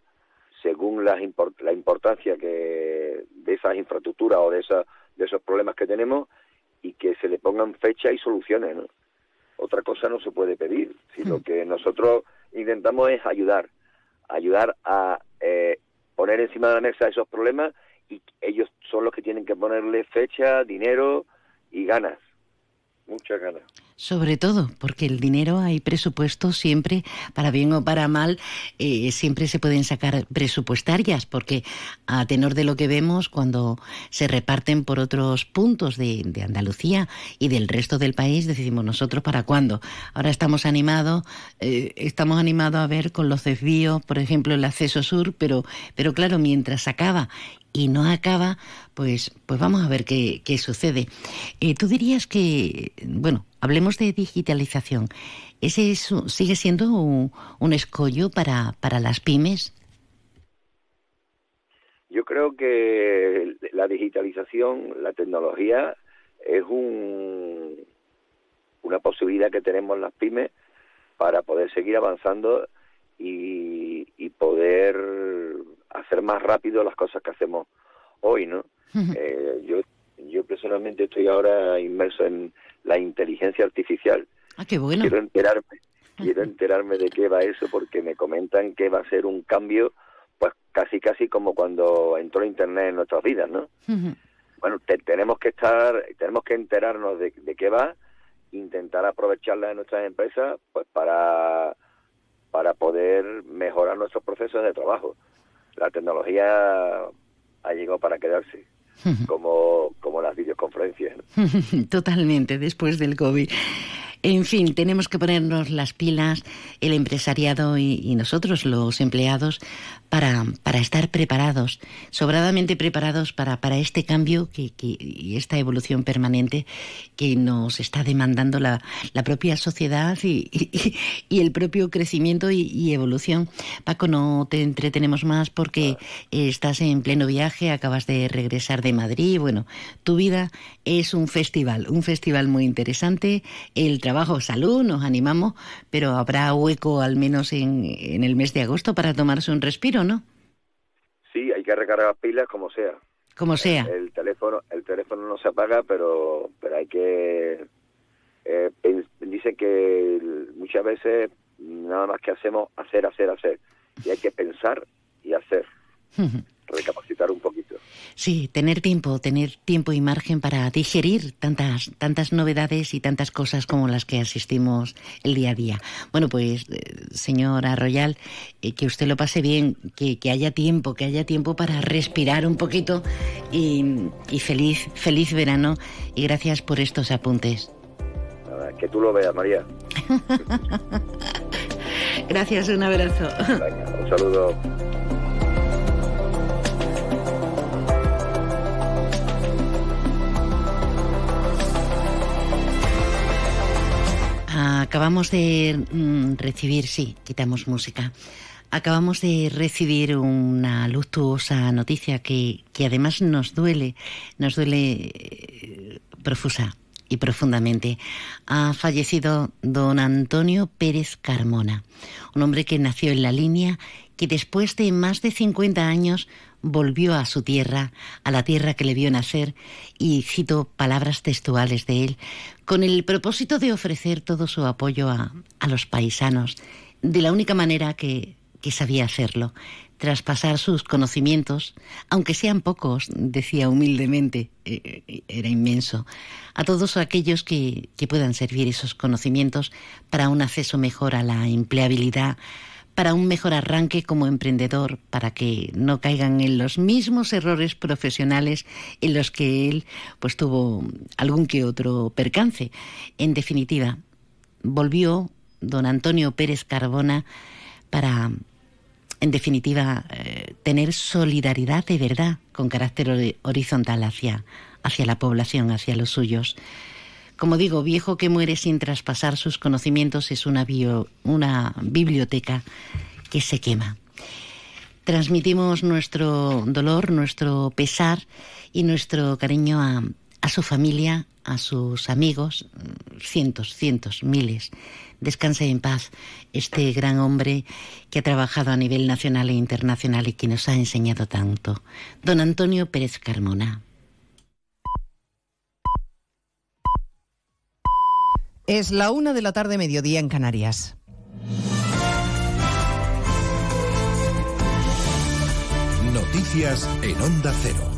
según la, la importancia que de esas infraestructuras o de, esa, de esos problemas que tenemos y que se le pongan fecha y soluciones. ¿no? Otra cosa no se puede pedir, sino que nosotros intentamos es ayudar, ayudar a eh, poner encima de la mesa esos problemas y ellos son los que tienen que ponerle fecha, dinero y ganas, muchas ganas. Sobre todo, porque el dinero hay presupuesto siempre, para bien o para mal, eh, siempre se pueden sacar presupuestarias, porque a tenor de lo que vemos, cuando se reparten por otros puntos de, Andalucía y del resto del país, decimos nosotros para cuándo. Ahora estamos animados, eh, estamos animados a ver con los desvíos, por ejemplo, el acceso sur, pero, pero claro, mientras acaba y no acaba, pues, pues vamos a ver qué, qué sucede. Eh, Tú dirías que, bueno, hablemos de digitalización. ¿Ese sigue siendo un, escollo para, para las pymes? Yo creo que la digitalización, la tecnología, es un, una posibilidad que tenemos las pymes para poder seguir avanzando y, y poder hacer más rápido las cosas que hacemos hoy, ¿no? eh, yo, yo personalmente estoy ahora inmerso en la inteligencia artificial. Ah, qué bueno. Quiero enterarme, quiero enterarme de qué va eso porque me comentan que va a ser un cambio, pues casi casi como cuando entró Internet en nuestras vidas, ¿no? Bueno, tenemos que estar, tenemos que enterarnos de, de qué va, intentar aprovecharla en nuestras empresas, pues para para poder mejorar nuestros procesos de trabajo. La tecnología ha llegado para quedarse como, como las videoconferencias. Totalmente, después del COVID. En fin, tenemos que ponernos las pilas, el empresariado y, nosotros, los empleados, para, para, estar preparados, sobradamente preparados para, para este cambio que, y esta evolución permanente que nos está demandando la, la propia sociedad y, y, el propio crecimiento y, evolución. Paco, no te entretenemos más porque estás en pleno viaje, acabas de regresar de Madrid. Bueno, tu vida es un festival, un festival muy interesante. Trabajo, salud, nos animamos, pero habrá hueco al menos en, en el mes de agosto para tomarse un respiro, ¿no? Sí, hay que recargar pilas como sea. Como sea. El, teléfono, el teléfono no se apaga, pero, pero hay que eh, dicen que muchas veces nada más que hacemos hacer, hacer, hacer. Y hay que pensar y hacer. recapacitar un poquito. Sí, tener tiempo, tener tiempo y margen para digerir tantas, tantas novedades y tantas cosas como las que asistimos el día a día. Bueno, pues, eh, señora Royal, eh, que usted lo pase bien, que, haya tiempo, que haya tiempo para respirar un poquito y, feliz, feliz verano y gracias por estos apuntes. que tú lo veas, María. gracias, un abrazo. un saludo. Acabamos de mm, recibir, sí, quitamos música. Acabamos de recibir una luctuosa noticia que, que además nos duele, nos duele eh, profusa y profundamente. Ha fallecido don Antonio Pérez Carmona, un hombre que nació en la línea, que después de más de 50 años volvió a su tierra, a la tierra que le vio nacer, y cito palabras textuales de él, con el propósito de ofrecer todo su apoyo a, los paisanos, de la única manera que, sabía hacerlo, traspasar sus conocimientos, aunque sean pocos, decía humildemente, eh, eh, era inmenso, a todos aquellos que, que puedan servir esos conocimientos para un acceso mejor a la empleabilidad, para un mejor arranque como emprendedor, para que no caigan en los mismos errores profesionales en los que él pues tuvo algún que otro percance. En definitiva, volvió don Antonio Pérez Carbona para en definitiva, eh, tener solidaridad de verdad con carácter horizontal hacia, hacia la población, hacia los suyos. Como digo, viejo que muere sin traspasar sus conocimientos es una, una biblioteca que se quema. Transmitimos nuestro dolor, nuestro pesar y nuestro cariño a, a su familia, a sus amigos, cientos, cientos, miles. Descanse en paz este gran hombre que ha trabajado a nivel nacional e internacional y que nos ha enseñado tanto. Don Antonio Pérez Carmona. Es la una de la tarde, mediodía en Canarias. Noticias en Onda Cero.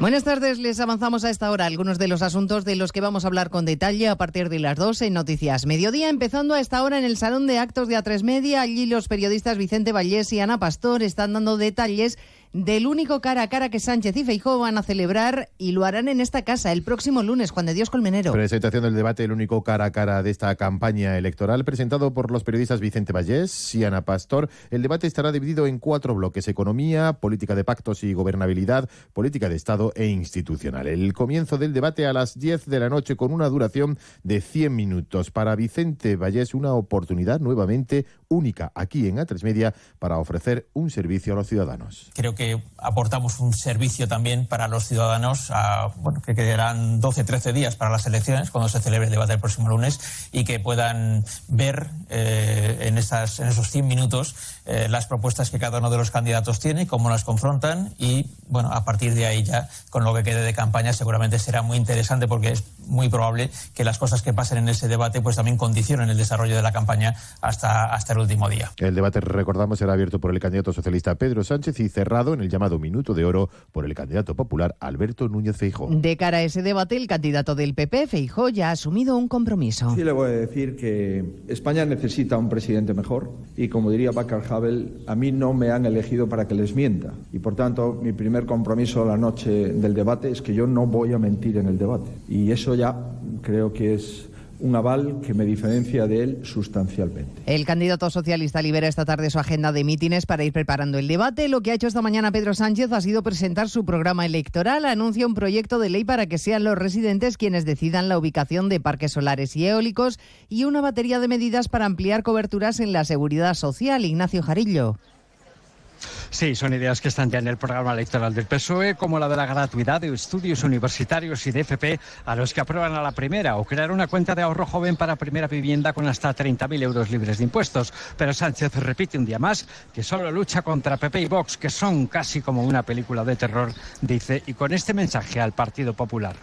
Buenas tardes, les avanzamos a esta hora algunos de los asuntos de los que vamos a hablar con detalle a partir de las 12 en Noticias Mediodía, empezando a esta hora en el Salón de Actos de A3 Media. Allí los periodistas Vicente Vallés y Ana Pastor están dando detalles del único cara a cara que Sánchez y Feijóo van a celebrar y lo harán en esta casa el próximo lunes, Juan de Dios Colmenero. Presentación del debate, el único cara a cara de esta campaña electoral, presentado por los periodistas Vicente Vallés y Ana Pastor. El debate estará dividido en cuatro bloques, economía, política de pactos y gobernabilidad, política de Estado e institucional. El comienzo del debate a las 10 de la noche con una duración de 100 minutos. Para Vicente Vallés, una oportunidad nuevamente única aquí en A3 Media para ofrecer un servicio a los ciudadanos. Creo que aportamos un servicio también para los ciudadanos, bueno, que quedarán 12, 13 días para las elecciones, cuando se celebre el debate el próximo lunes, y que puedan ver eh, en, esas, en esos 100 minutos eh, las propuestas que cada uno de los candidatos tiene, cómo las confrontan, y bueno, a partir de ahí ya, con lo que quede de campaña, seguramente será muy interesante porque es muy probable que las cosas que pasen en ese debate pues también condicionen el desarrollo de la campaña hasta, hasta el último día. El debate, recordamos, será abierto por el candidato socialista Pedro Sánchez y cerrado en el llamado Minuto de Oro por el candidato popular Alberto Núñez Feijó. De cara a ese debate, el candidato del PP, Feijó, ya ha asumido un compromiso. Sí, le voy a decir que España necesita un presidente mejor y, como diría Bacar A mí no me han elegido para que les mienta. Y, por tanto, mi primer compromiso la noche del debate es que yo no voy a mentir en el debate. Y eso ya creo que es un aval que me diferencia de él sustancialmente. El candidato socialista libera esta tarde su agenda de mítines para ir preparando el debate. Lo que ha hecho esta mañana Pedro Sánchez ha sido presentar su programa electoral. Anuncia un proyecto de ley para que sean los residentes quienes decidan la ubicación de parques solares y eólicos y una batería de medidas para ampliar coberturas en la seguridad social. Ignacio Jarillo. Sí, son ideas que están ya en el programa electoral del PSOE, como la de la gratuidad de estudios universitarios y de FP a los que aprueban a la primera, o crear una cuenta de ahorro joven para primera vivienda con hasta 30.000 euros libres de impuestos. Pero Sánchez repite un día más que solo lucha contra PP y Vox, que son casi como una película de terror, dice, y con este mensaje al Partido Popular.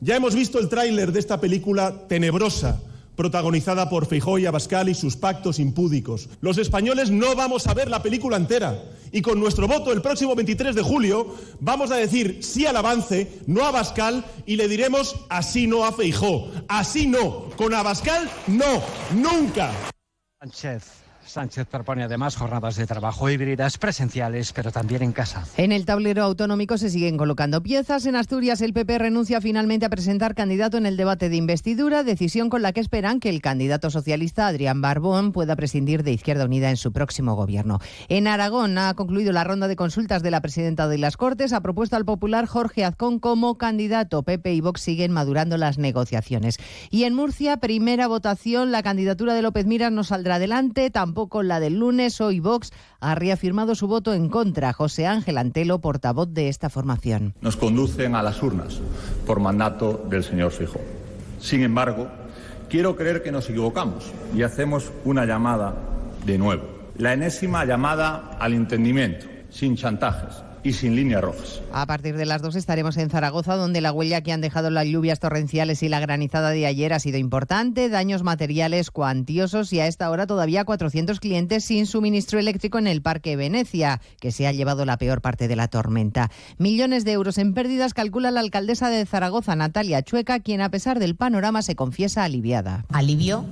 Ya hemos visto el tráiler de esta película tenebrosa protagonizada por Feijóo y Abascal y sus pactos impúdicos. Los españoles no vamos a ver la película entera y con nuestro voto el próximo 23 de julio vamos a decir sí al avance, no a Abascal y le diremos así no a Feijó, así no, con Abascal no, nunca. Sánchez. Sánchez propone además jornadas de trabajo híbridas presenciales, pero también en casa. En el tablero autonómico se siguen colocando piezas. En Asturias el PP renuncia finalmente a presentar candidato en el debate de investidura, decisión con la que esperan que el candidato socialista Adrián Barbón pueda prescindir de Izquierda Unida en su próximo gobierno. En Aragón ha concluido la ronda de consultas de la presidenta de las Cortes. Ha propuesto al popular Jorge Azcón como candidato. PP y Vox siguen madurando las negociaciones. Y en Murcia, primera votación, la candidatura de López Miras no saldrá adelante. Tampoco con la del lunes. Hoy Vox ha reafirmado su voto en contra. José Ángel Antelo, portavoz de esta formación. Nos conducen a las urnas por mandato del señor Fijo. Sin embargo, quiero creer que nos equivocamos y hacemos una llamada de nuevo. La enésima llamada al entendimiento, sin chantajes, y sin líneas rojas. A partir de las dos estaremos en Zaragoza, donde la huella que han dejado las lluvias torrenciales y la granizada de ayer ha sido importante, daños materiales cuantiosos y a esta hora todavía 400 clientes sin suministro eléctrico en el Parque Venecia, que se ha llevado la peor parte de la tormenta. Millones de euros en pérdidas calcula la alcaldesa de Zaragoza, Natalia Chueca, quien a pesar del panorama se confiesa aliviada. Alivio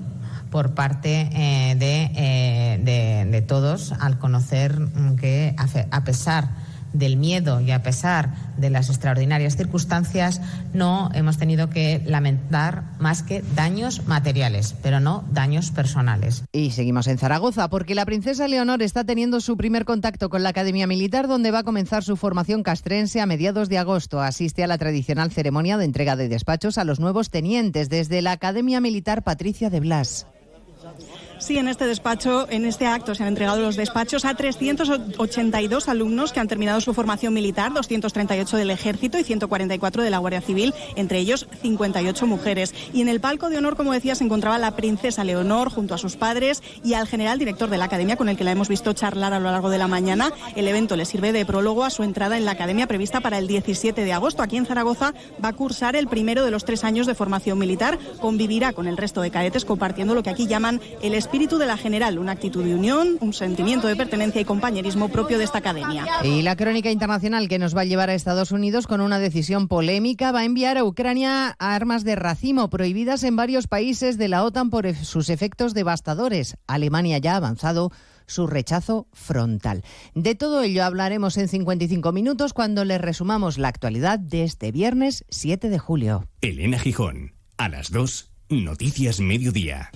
por parte eh, de, eh, de, de, todos al conocer que a pesar del miedo y a pesar de las extraordinarias circunstancias, no hemos tenido que lamentar más que daños materiales, pero no daños personales. Y seguimos en Zaragoza, porque la princesa Leonor está teniendo su primer contacto con la Academia Militar, donde va a comenzar su formación castrense a mediados de agosto. Asiste a la tradicional ceremonia de entrega de despachos a los nuevos tenientes desde la Academia Militar Patricia de Blas. Sí, en este despacho, en este acto se han entregado los despachos a 382 alumnos que han terminado su formación militar, 238 del Ejército y 144 de la Guardia Civil, entre ellos 58 mujeres. Y en el palco de honor, como decía, se encontraba la princesa Leonor junto a sus padres y al general director de la academia con el que la hemos visto charlar a lo largo de la mañana. El evento le sirve de prólogo a su entrada en la academia prevista para el 17 de agosto. Aquí en Zaragoza va a cursar el primero de los tres años de formación militar. Convivirá con el resto de cadetes compartiendo lo que aquí llaman el espíritu de la general, una actitud de unión, un sentimiento de pertenencia y compañerismo propio de esta academia. Y la crónica internacional que nos va a llevar a Estados Unidos con una decisión polémica va a enviar a Ucrania armas de racimo prohibidas en varios países de la OTAN por sus efectos devastadores. Alemania ya ha avanzado su rechazo frontal. De todo ello hablaremos en 55 minutos cuando le resumamos la actualidad de este viernes 7 de julio. Elena Gijón, a las 2, Noticias Mediodía.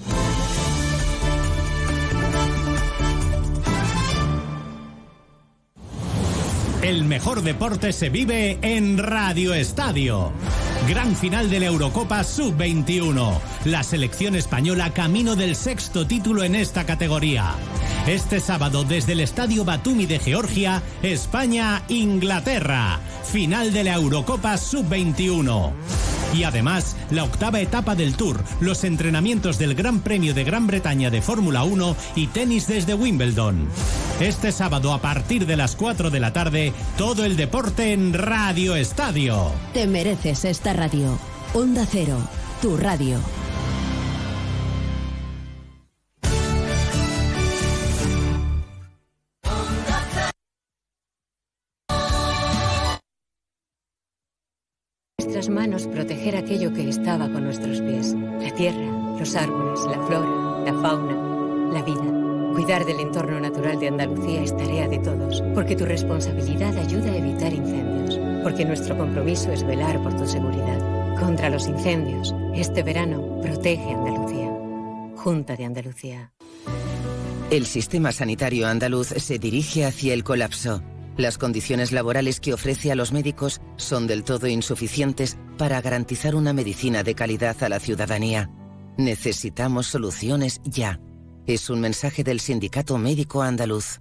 El mejor deporte se vive en Radio Estadio. Gran final de la Eurocopa Sub-21. La selección española camino del sexto título en esta categoría. Este sábado desde el Estadio Batumi de Georgia, España-Inglaterra. Final de la Eurocopa Sub-21. Y además, la octava etapa del Tour, los entrenamientos del Gran Premio de Gran Bretaña de Fórmula 1 y tenis desde Wimbledon. Este sábado a partir de las 4 de la tarde, todo el deporte en Radio Estadio. Te mereces esta radio. Onda Cero, tu radio. Proteger aquello que estaba con nuestros pies. La tierra, los árboles, la flora, la fauna, la vida. Cuidar del entorno natural de Andalucía es tarea de todos, porque tu responsabilidad ayuda a evitar incendios, porque nuestro compromiso es velar por tu seguridad. Contra los incendios, este verano protege Andalucía. Junta de Andalucía. El sistema sanitario andaluz se dirige hacia el colapso. Las condiciones laborales que ofrece a los médicos son del todo insuficientes para garantizar una medicina de calidad a la ciudadanía. Necesitamos soluciones ya. Es un mensaje del Sindicato Médico Andaluz.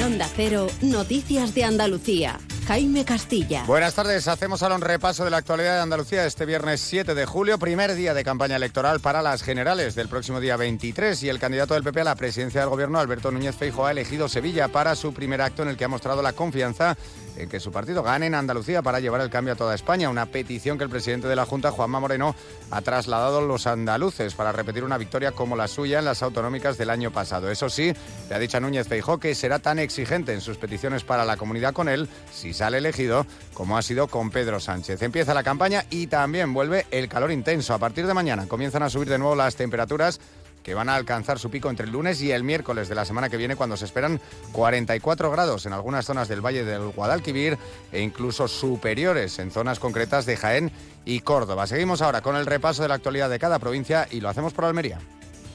En Onda Cero, Noticias de Andalucía. Jaime Castilla. Buenas tardes, hacemos ahora un repaso de la actualidad de Andalucía este viernes 7 de julio, primer día de campaña electoral para las generales del próximo día 23 y el candidato del PP a la presidencia del gobierno, Alberto Núñez Feijóo, ha elegido Sevilla para su primer acto en el que ha mostrado la confianza en que su partido gane en Andalucía para llevar el cambio a toda España, una petición que el presidente de la Junta, Juanma Moreno, ha trasladado a los andaluces para repetir una victoria como la suya en las autonómicas del año pasado. Eso sí, le ha dicho a Núñez Feijóo que será tan exigente en sus peticiones para la comunidad con él, si sale elegido, como ha sido con Pedro Sánchez. Empieza la campaña y también vuelve el calor intenso. A partir de mañana comienzan a subir de nuevo las temperaturas que van a alcanzar su pico entre el lunes y el miércoles de la semana que viene cuando se esperan 44 grados en algunas zonas del Valle del Guadalquivir e incluso superiores en zonas concretas de Jaén y Córdoba. Seguimos ahora con el repaso de la actualidad de cada provincia y lo hacemos por Almería.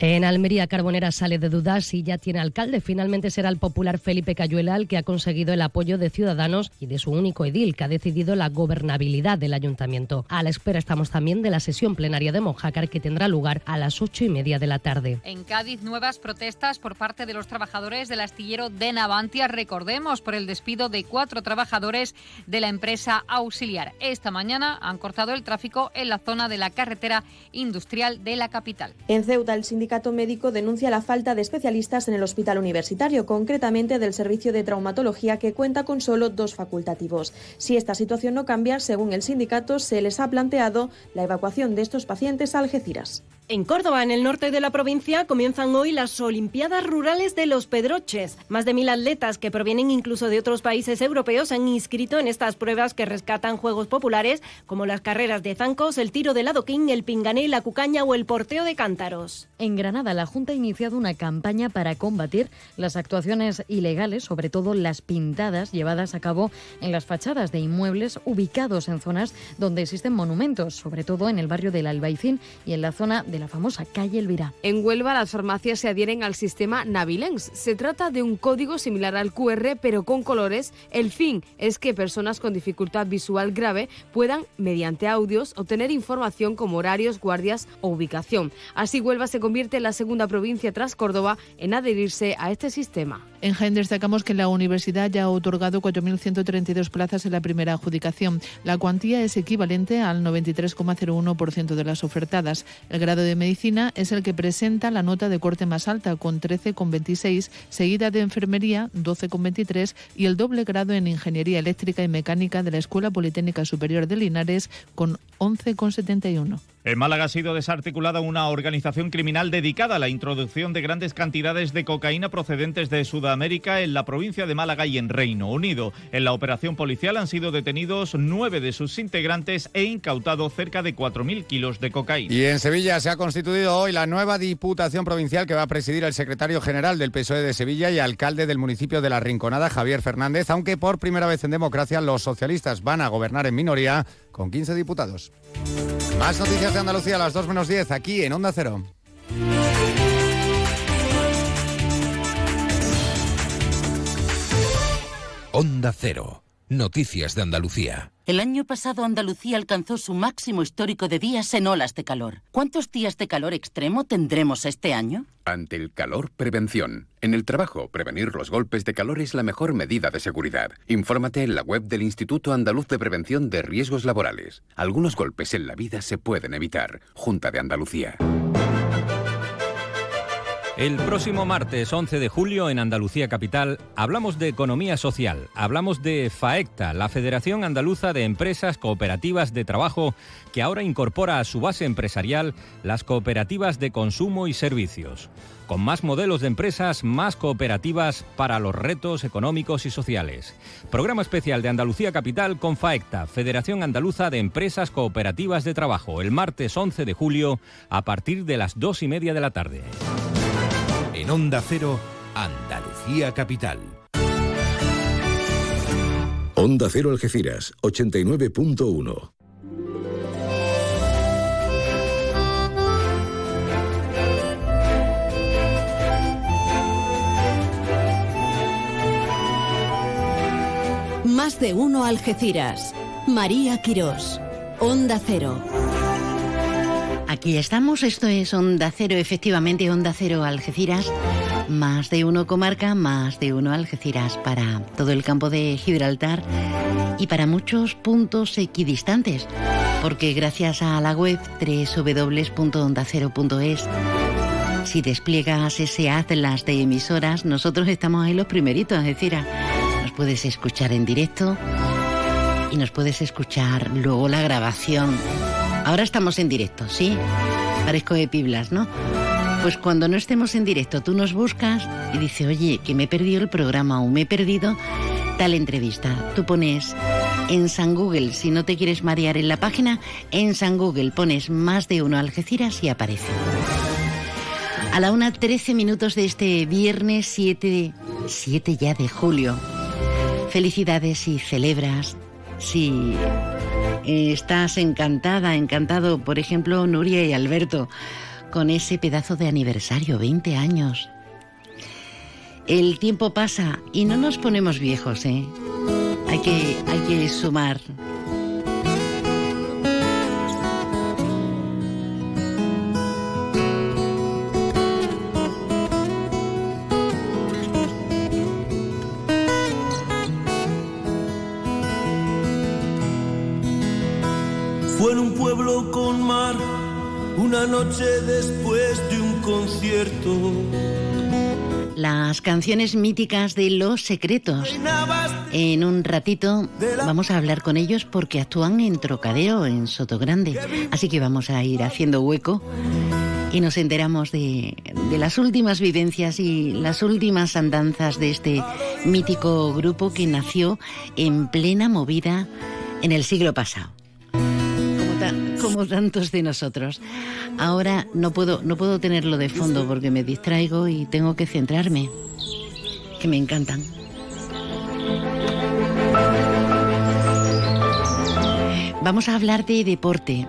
En Almería, Carbonera sale de dudas y ya tiene alcalde. Finalmente será el popular Felipe Cayuela el que ha conseguido el apoyo de Ciudadanos y de su único edil, que ha decidido la gobernabilidad del ayuntamiento. A la espera estamos también de la sesión plenaria de Mojácar, que tendrá lugar a las ocho y media de la tarde. En Cádiz, nuevas protestas por parte de los trabajadores del astillero de Navantia, recordemos, por el despido de cuatro trabajadores de la empresa auxiliar. Esta mañana han cortado el tráfico en la zona de la carretera industrial de la capital. En Ceuta, el sindicato médico denuncia la falta de especialistas en el hospital universitario, concretamente del servicio de traumatología que cuenta con solo dos facultativos. Si esta situación no cambia, según el sindicato, se les ha planteado la evacuación de estos pacientes a Algeciras. En Córdoba, en el norte de la provincia, comienzan hoy las Olimpiadas Rurales de los Pedroches. Más de mil atletas que provienen incluso de otros países europeos han inscrito en estas pruebas que rescatan juegos populares como las carreras de zancos, el tiro del adoquín, el pingané, la cucaña o el porteo de cántaros. En Granada, la Junta ha iniciado una campaña para combatir las actuaciones ilegales, sobre todo las pintadas llevadas a cabo en las fachadas de inmuebles ubicados en zonas donde existen monumentos, sobre todo en el barrio del Albaicín y en la zona de la famosa calle Elvira. En Huelva las farmacias se adhieren al sistema Navilens. Se trata de un código similar al QR pero con colores. El fin es que personas con dificultad visual grave puedan, mediante audios, obtener información como horarios, guardias o ubicación. Así Huelva se convierte en la segunda provincia tras Córdoba en adherirse a este sistema. En Jaén destacamos que la universidad ya ha otorgado 4.132 plazas en la primera adjudicación. La cuantía es equivalente al 93,01% de las ofertadas. El grado de medicina es el que presenta la nota de corte más alta, con 13,26, seguida de enfermería, 12,23, y el doble grado en ingeniería eléctrica y mecánica de la Escuela Politécnica Superior de Linares, con 11,71. En Málaga ha sido desarticulada una organización criminal dedicada a la introducción de grandes cantidades de cocaína procedentes de Sudamérica en la provincia de Málaga y en Reino Unido. En la operación policial han sido detenidos nueve de sus integrantes e incautado cerca de 4.000 kilos de cocaína. Y en Sevilla se ha constituido hoy la nueva Diputación Provincial que va a presidir el secretario general del PSOE de Sevilla y alcalde del municipio de La Rinconada, Javier Fernández, aunque por primera vez en democracia los socialistas van a gobernar en minoría con 15 diputados. Más noticias de Andalucía a las 2 menos 10 aquí en Onda Cero. Onda Cero. Noticias de Andalucía. El año pasado Andalucía alcanzó su máximo histórico de días en olas de calor. ¿Cuántos días de calor extremo tendremos este año? Ante el calor, prevención. En el trabajo, prevenir los golpes de calor es la mejor medida de seguridad. Infórmate en la web del Instituto Andaluz de Prevención de Riesgos Laborales. Algunos golpes en la vida se pueden evitar. Junta de Andalucía. El próximo martes 11 de julio en Andalucía Capital hablamos de economía social, hablamos de FAECTA, la Federación Andaluza de Empresas Cooperativas de Trabajo, que ahora incorpora a su base empresarial las cooperativas de consumo y servicios. Con más modelos de empresas, más cooperativas para los retos económicos y sociales. Programa especial de Andalucía Capital con FAECTA, Federación Andaluza de Empresas Cooperativas de Trabajo, el martes 11 de julio a partir de las dos y media de la tarde. En Onda Cero, Andalucía Capital. Onda Cero Algeciras, 89.1. Más de uno Algeciras. María Quirós. Onda Cero. Aquí estamos, esto es Onda Cero, efectivamente Onda Cero Algeciras, más de uno comarca, más de uno Algeciras para todo el campo de Gibraltar y para muchos puntos equidistantes, porque gracias a la web www.ondacero.es si despliegas ese atlas de emisoras, nosotros estamos ahí los primeritos, es decir, nos puedes escuchar en directo y nos puedes escuchar luego la grabación Ahora estamos en directo, ¿sí? Parezco de piblas, ¿no? Pues cuando no estemos en directo, tú nos buscas y dices, oye, que me he perdido el programa o me he perdido tal entrevista. Tú pones en San Google, si no te quieres marear en la página, en San Google pones más de uno Algeciras y aparece. A la una 13 minutos de este viernes 7, 7 ya de julio. Felicidades si celebras, si Estás encantada, encantado, por ejemplo, Nuria y Alberto, con ese pedazo de aniversario, 20 años. El tiempo pasa y no nos ponemos viejos, ¿eh? Hay que, hay que sumar. En un pueblo con mar, una noche después de un concierto. Las canciones míticas de Los Secretos. En un ratito vamos a hablar con ellos porque actúan en Trocadero, en Sotogrande. Así que vamos a ir haciendo hueco y nos enteramos de las últimas vivencias y las últimas andanzas de este mítico grupo que nació en plena movida en el siglo pasado. Como, ta- como tantos de nosotros. Ahora no puedo, no puedo tenerlo de fondo porque me distraigo y tengo que centrarme. Que me encantan. Vamos a hablar de deporte.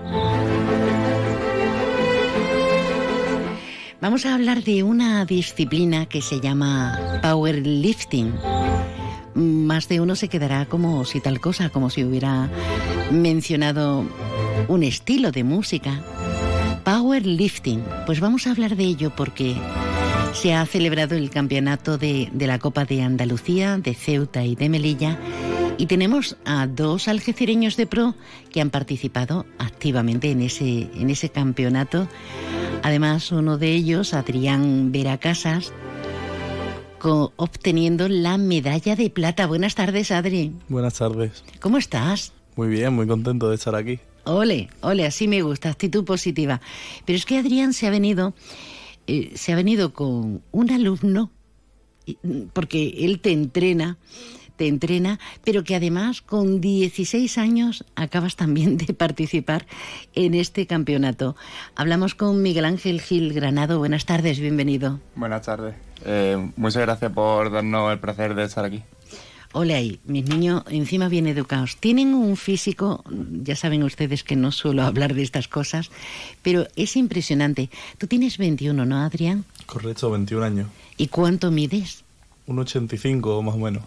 Vamos a hablar de una disciplina que se llama powerlifting. Más de uno se quedará como si tal cosa, como si hubiera mencionado un estilo de música. Powerlifting. Pues vamos a hablar de ello porque se ha celebrado el campeonato de, de la Copa de Andalucía, de Ceuta y de Melilla. Y tenemos a dos algecireños de pro que han participado activamente en ese, en ese campeonato. Además, uno de ellos, Adrián Vera Casas, co- obteniendo la medalla de plata. Buenas tardes, Adri. Buenas tardes. ¿Cómo estás? Muy bien, muy contento de estar aquí. Ole, ole, así me gusta, actitud positiva. Pero es que Adrián se ha venido, eh, se ha venido con un alumno, y- porque él te entrena, te entrena, pero que además con 16 años acabas también de participar en este campeonato. Hablamos con Miguel Ángel Gil Granado. Buenas tardes, bienvenido. Buenas tardes. Eh, muchas gracias por darnos el placer de estar aquí. Ole ahí, mis niños encima bien educados. Tienen un físico, ya saben ustedes que no suelo hablar de estas cosas, pero es impresionante. Tú tienes 21, ¿no, Adrián? Correcto, 21 años. ¿Y cuánto mides? Un 85 más o menos.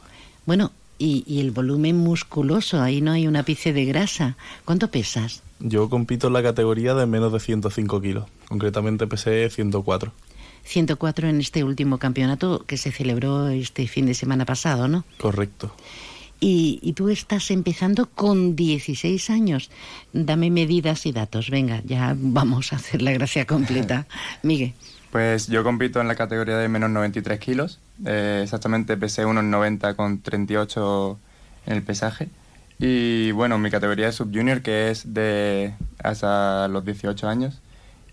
Bueno, y, y el volumen musculoso, ahí no hay un ápice de grasa. ¿Cuánto pesas? Yo compito en la categoría de menos de 105 kilos. Concretamente pesé 104. 104 en este último campeonato que se celebró este fin de semana pasado, ¿no? Correcto. Y, y tú estás empezando con 16 años. Dame medidas y datos. Venga, ya vamos a hacer la gracia completa. Miguel. Pues yo compito en la categoría de menos 93 kilos. Eh, exactamente pesé unos 90 con 38 en el pesaje. Y bueno, mi categoría es subjunior, que es de hasta los 18 años.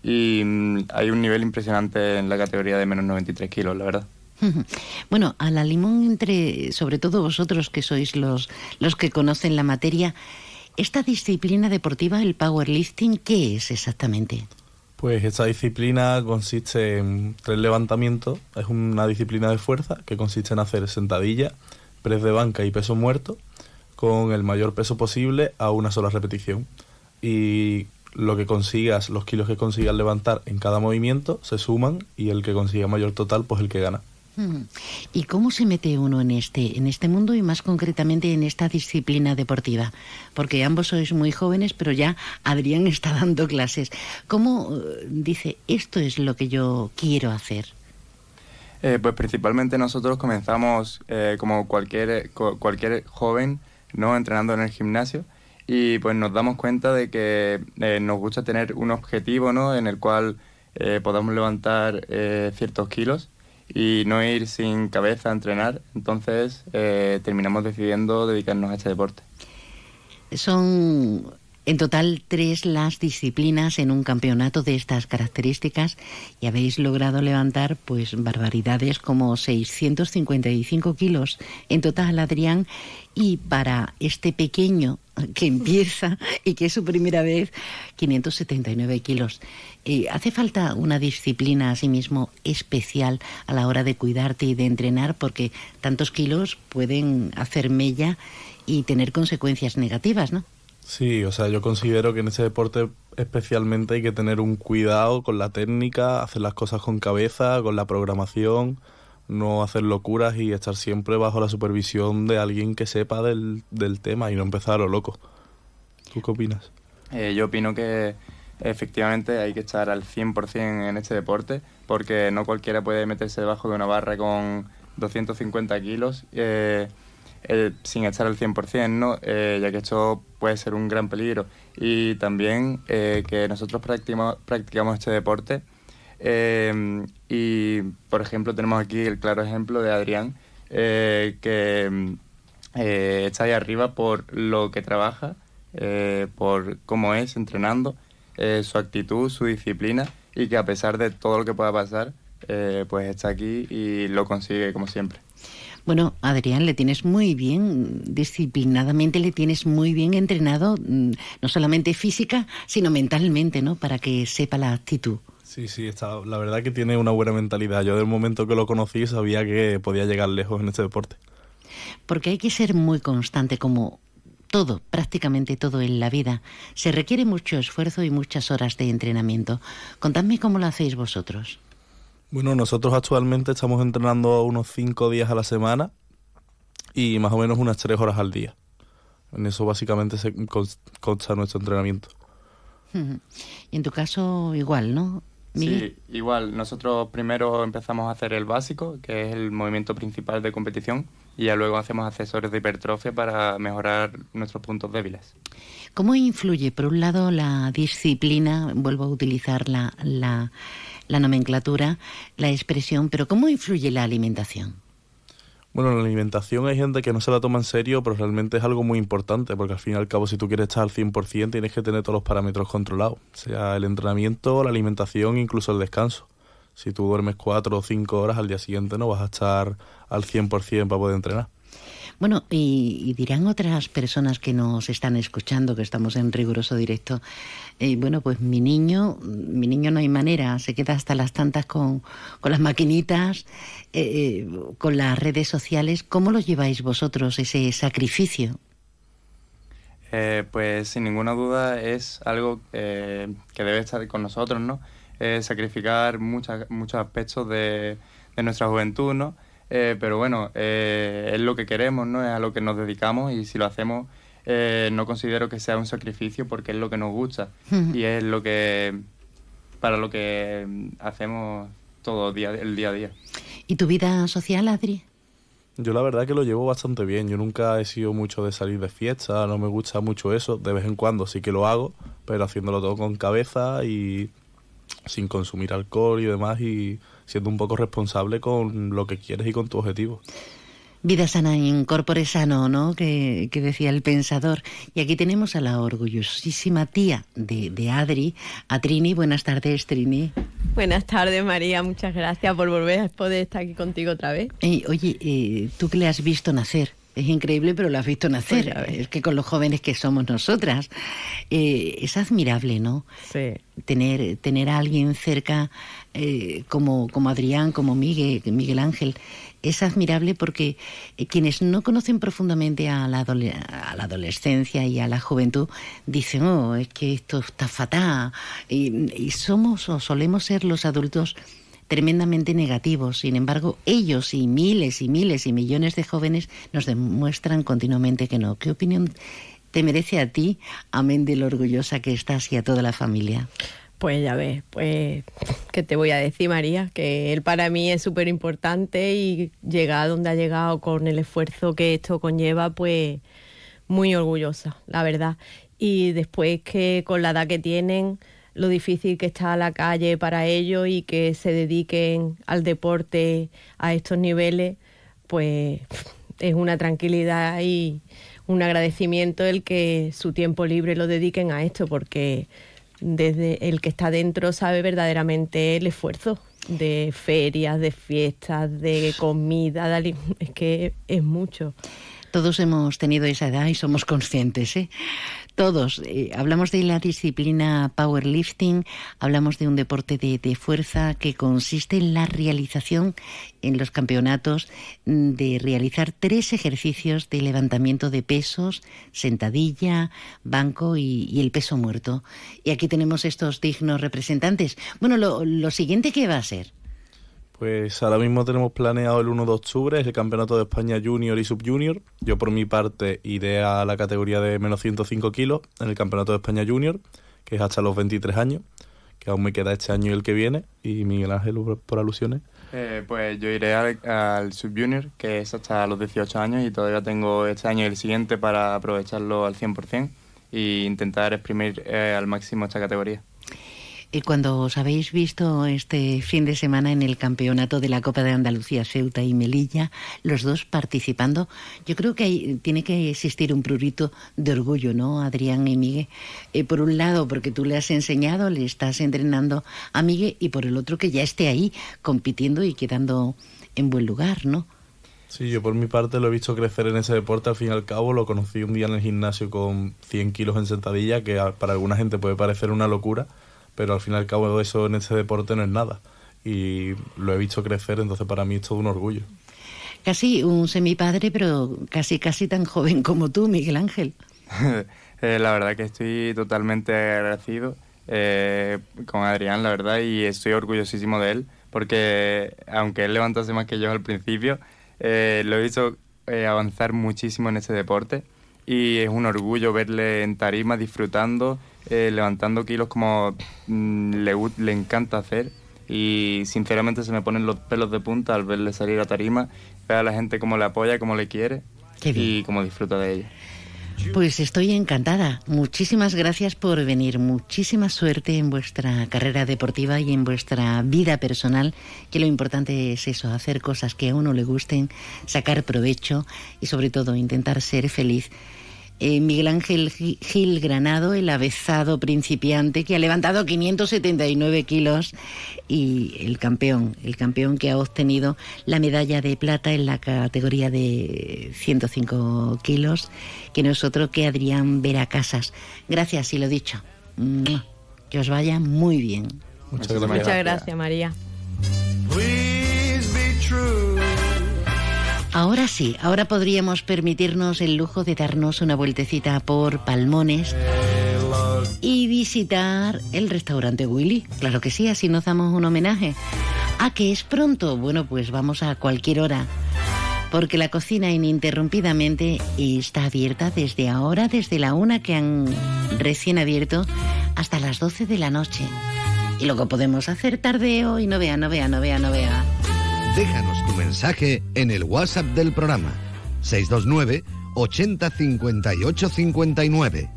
Y mm, hay un nivel impresionante en la categoría de menos 93 kilos, la verdad. Bueno, a la limón entre, sobre todo vosotros que sois los, los que conocen la materia, esta disciplina deportiva, el powerlifting, ¿qué es exactamente? Pues esta disciplina consiste en tres levantamientos. Es una disciplina de fuerza que consiste en hacer sentadilla, press de banca y peso muerto con el mayor peso posible a una sola repetición. Y lo que consigas, los kilos que consigas levantar en cada movimiento se suman y el que consiga mayor total, pues el que gana. Mm. ¿Y cómo se mete uno en este, en este mundo y más concretamente en esta disciplina deportiva? Porque ambos sois muy jóvenes, pero ya Adrián está dando clases. ¿Cómo eh, dice, esto es lo que yo quiero hacer? Eh, pues principalmente nosotros comenzamos eh, como cualquier, cualquier joven, ¿no? Entrenando en el gimnasio y pues nos damos cuenta de que eh, nos gusta tener un objetivo, ¿no? En el cual eh, podamos levantar eh, ciertos kilos y no ir sin cabeza a entrenar. Entonces eh, terminamos decidiendo dedicarnos a este deporte. Son en total tres las disciplinas en un campeonato de estas características y habéis logrado levantar pues barbaridades como 655 kilos en total, Adrián, y para este pequeño que empieza y que es su primera vez, 579 kilos. Eh, ¿Hace falta una disciplina asimismo especial a la hora de cuidarte y de entrenar? Porque tantos kilos pueden hacer mella y tener consecuencias negativas, ¿no? Sí, o sea, yo considero que en ese deporte especialmente hay que tener un cuidado con la técnica, hacer las cosas con cabeza, con la programación, no hacer locuras y estar siempre bajo la supervisión de alguien que sepa del, del tema y no empezar a lo loco. ¿Tú qué opinas? Eh, yo opino que efectivamente hay que estar al 100% en este deporte porque no cualquiera puede meterse debajo de una barra con 250 kilos eh, sin estar al 100%, ¿no? Eh, ya que esto puede ser un gran peligro. Y también eh, que nosotros practicamos, practicamos este deporte eh, y, por ejemplo, tenemos aquí el claro ejemplo de Adrián, que está ahí arriba por lo que trabaja, por cómo es entrenando, su actitud, su disciplina y que a pesar de todo lo que pueda pasar, pues está aquí y lo consigue como siempre. Bueno, Adrián, le tienes muy bien, disciplinadamente le tienes muy bien entrenado, mm, no solamente física, sino mentalmente, ¿no? Para que sepa la actitud. Sí, sí, está, la verdad que tiene una buena mentalidad. Yo del momento que lo conocí sabía que podía llegar lejos en este deporte. Porque hay que ser muy constante como todo, prácticamente todo en la vida. Se requiere mucho esfuerzo y muchas horas de entrenamiento. Contadme cómo lo hacéis vosotros. Bueno, nosotros actualmente estamos entrenando unos cinco días a la semana y más o menos unas tres horas al día. En eso básicamente se consta nuestro entrenamiento. Y en tu caso igual, ¿no? Sí, igual. Nosotros primero empezamos a hacer el básico, que es el movimiento principal de competición, y ya luego hacemos accesorios de hipertrofia para mejorar nuestros puntos débiles. ¿Cómo influye, por un lado, la disciplina, vuelvo a utilizar la, la, la nomenclatura, la expresión, pero cómo influye la alimentación? Bueno, la alimentación hay gente que no se la toma en serio, pero realmente es algo muy importante, porque al fin y al cabo, si tú quieres estar al 100%, tienes que tener todos los parámetros controlados, sea el entrenamiento, la alimentación, incluso el descanso. Si tú duermes cuatro o cinco horas al día siguiente, no vas a estar al 100% para poder entrenar. Bueno, y, dirán otras personas que nos están escuchando, que estamos en riguroso directo, eh, bueno, pues mi niño, mi niño no hay manera, se queda hasta las tantas con, con las maquinitas, eh, eh, con las redes sociales. ¿Cómo lo lleváis vosotros, ese sacrificio? pues sin ninguna duda es algo que debe estar con nosotros, ¿no? sacrificar muchos aspectos de, de nuestra juventud, ¿no? Eh, pero bueno, eh, es lo que queremos, ¿no? Es a lo que nos dedicamos y si lo hacemos eh, no considero que sea un sacrificio porque es lo que nos gusta y es lo que para lo que hacemos todo día, el día a día. ¿Y tu vida social, Adri? Yo la verdad que lo llevo bastante bien. Yo nunca he sido mucho de salir de fiesta, no me gusta mucho eso. De vez en cuando sí que lo hago, pero haciéndolo todo con cabeza y sin consumir alcohol y demás y siendo un poco responsable con lo que quieres y con tu objetivo. Vida sana in corpore sano, ¿no? Que, decía el pensador. Y aquí tenemos a la orgullosísima tía de, de Adri, a Trini. Buenas tardes, Trini. Buenas tardes, María. Muchas gracias por volver a poder estar aquí contigo otra vez. oye, eh, tú que le has visto nacer, es increíble, pero lo has visto nacer. Es que con los jóvenes que somos nosotras, eh, es admirable, ¿no? Sí. Tener, tener a alguien cerca eh, como, como Adrián, como Miguel, Miguel Ángel, es admirable porque eh, quienes no conocen profundamente a la, a la, adolescencia y a la juventud dicen, oh, es que esto está fatal. Y, y somos o solemos ser los adultos tremendamente negativos. Sin embargo, ellos y miles y miles y millones de jóvenes nos demuestran continuamente que no. ¿Qué opinión te merece a ti, amén de lo orgullosa que estás y a toda la familia? Pues ya ves, pues, ¿qué te voy a decir, María? Que él para mí es súper importante y llegar donde ha llegado con el esfuerzo que esto conlleva, pues muy orgullosa, la verdad. Y después que con la edad que tienen, lo difícil que está la calle para ellos y que se dediquen al deporte a estos niveles, pues es una tranquilidad y un agradecimiento el que su tiempo libre lo dediquen a esto, porque desde el que está dentro sabe verdaderamente el esfuerzo de ferias, de fiestas, de comida, es que es mucho. Todos hemos tenido esa edad y somos conscientes, ¿eh? Todos. Eh, hablamos de la disciplina powerlifting, hablamos de un deporte de, fuerza que consiste en la realización en los campeonatos mm, de realizar tres ejercicios de levantamiento de pesos, sentadilla, banco y, el peso muerto. Y aquí tenemos estos dignos representantes. Bueno, lo, lo siguiente que va a ser. Pues ahora mismo tenemos planeado el 1 de octubre, es el Campeonato de España Junior y Subjunior. Yo por mi parte iré a la categoría de menos 105 kilos en el Campeonato de España Junior, que es hasta los 23 años, que aún me queda este año y el que viene. Y Miguel Ángel, por alusiones. Eh, pues yo iré al, Subjunior, que es hasta los 18 años y todavía tengo este año y el siguiente para aprovecharlo al 100% e intentar exprimir eh, al máximo esta categoría. Y cuando os habéis visto este fin de semana en el campeonato de la Copa de Andalucía, Ceuta y Melilla, los dos participando, yo creo que hay- tiene que existir un prurito de orgullo, ¿no, Adrián y Miguel? Eh, por un lado, porque tú le has enseñado, le estás entrenando a Miguel, y por el otro, que ya esté ahí compitiendo y quedando en buen lugar, ¿no? Sí, yo por mi parte lo he visto crecer en ese deporte, al fin y al cabo lo conocí un día en el gimnasio con 100 kilos en sentadilla, que para alguna gente puede parecer una locura, pero al fin y al cabo eso en ese deporte no es nada. Y lo he visto crecer, entonces para mí es todo un orgullo. Casi un semipadre, pero casi, casi tan joven como tú, Miguel Ángel. Eh, la verdad que estoy totalmente agradecido eh, con Adrián, la verdad, y estoy orgullosísimo de él, porque aunque él levantase más que yo al principio, eh, lo he visto eh, avanzar muchísimo en ese deporte y es un orgullo verle en tarima disfrutando, eh, levantando kilos como mm, le, le encanta hacer y sinceramente se me ponen los pelos de punta al verle salir a tarima, ver a la gente cómo le apoya, cómo le quiere y cómo disfruta de ella. Pues estoy encantada. Muchísimas gracias por venir. Muchísima suerte en vuestra carrera deportiva y en vuestra vida personal, que lo importante es eso, hacer cosas que a uno le gusten, sacar provecho y sobre todo intentar ser feliz. Eh, Miguel Ángel Gi- Gil Granado, el avezado principiante que ha levantado 579 kilos y el campeón, el campeón que ha obtenido la medalla de plata en la categoría de 105 kilos, que no es otro que Adrián Veracasas. Gracias, y lo dicho. Que os vaya muy bien. Muchas gracias. Muchas gracias, María. Ahora sí, ahora podríamos permitirnos el lujo de darnos una vueltecita por Palmones y visitar el restaurante Willy. Claro que sí, así nos damos un homenaje. ¿A que es pronto? Bueno, pues vamos a cualquier hora. Porque la cocina ininterrumpidamente está abierta desde ahora, desde la una que han recién abierto, hasta las 12 de la noche. Y luego podemos hacer tardeo y no vea, no vea, no vea, no vea. Déjanos tu mensaje en el WhatsApp del programa 629 80 58 59.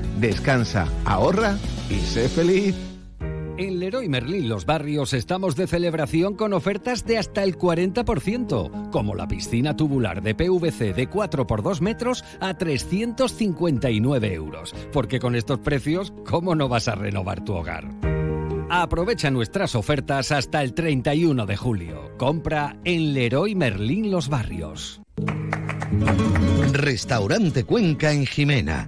Descansa, ahorra y sé feliz. En Leroy Merlin Los Barrios estamos de celebración con ofertas de hasta el 40%, como la piscina tubular de PVC de 4 por 2 metros a 359 euros. Porque con estos precios, ¿cómo no vas a renovar tu hogar? Aprovecha nuestras ofertas hasta el 31 de julio. Compra en Leroy Merlin Los Barrios. Restaurante Cuenca en Jimena.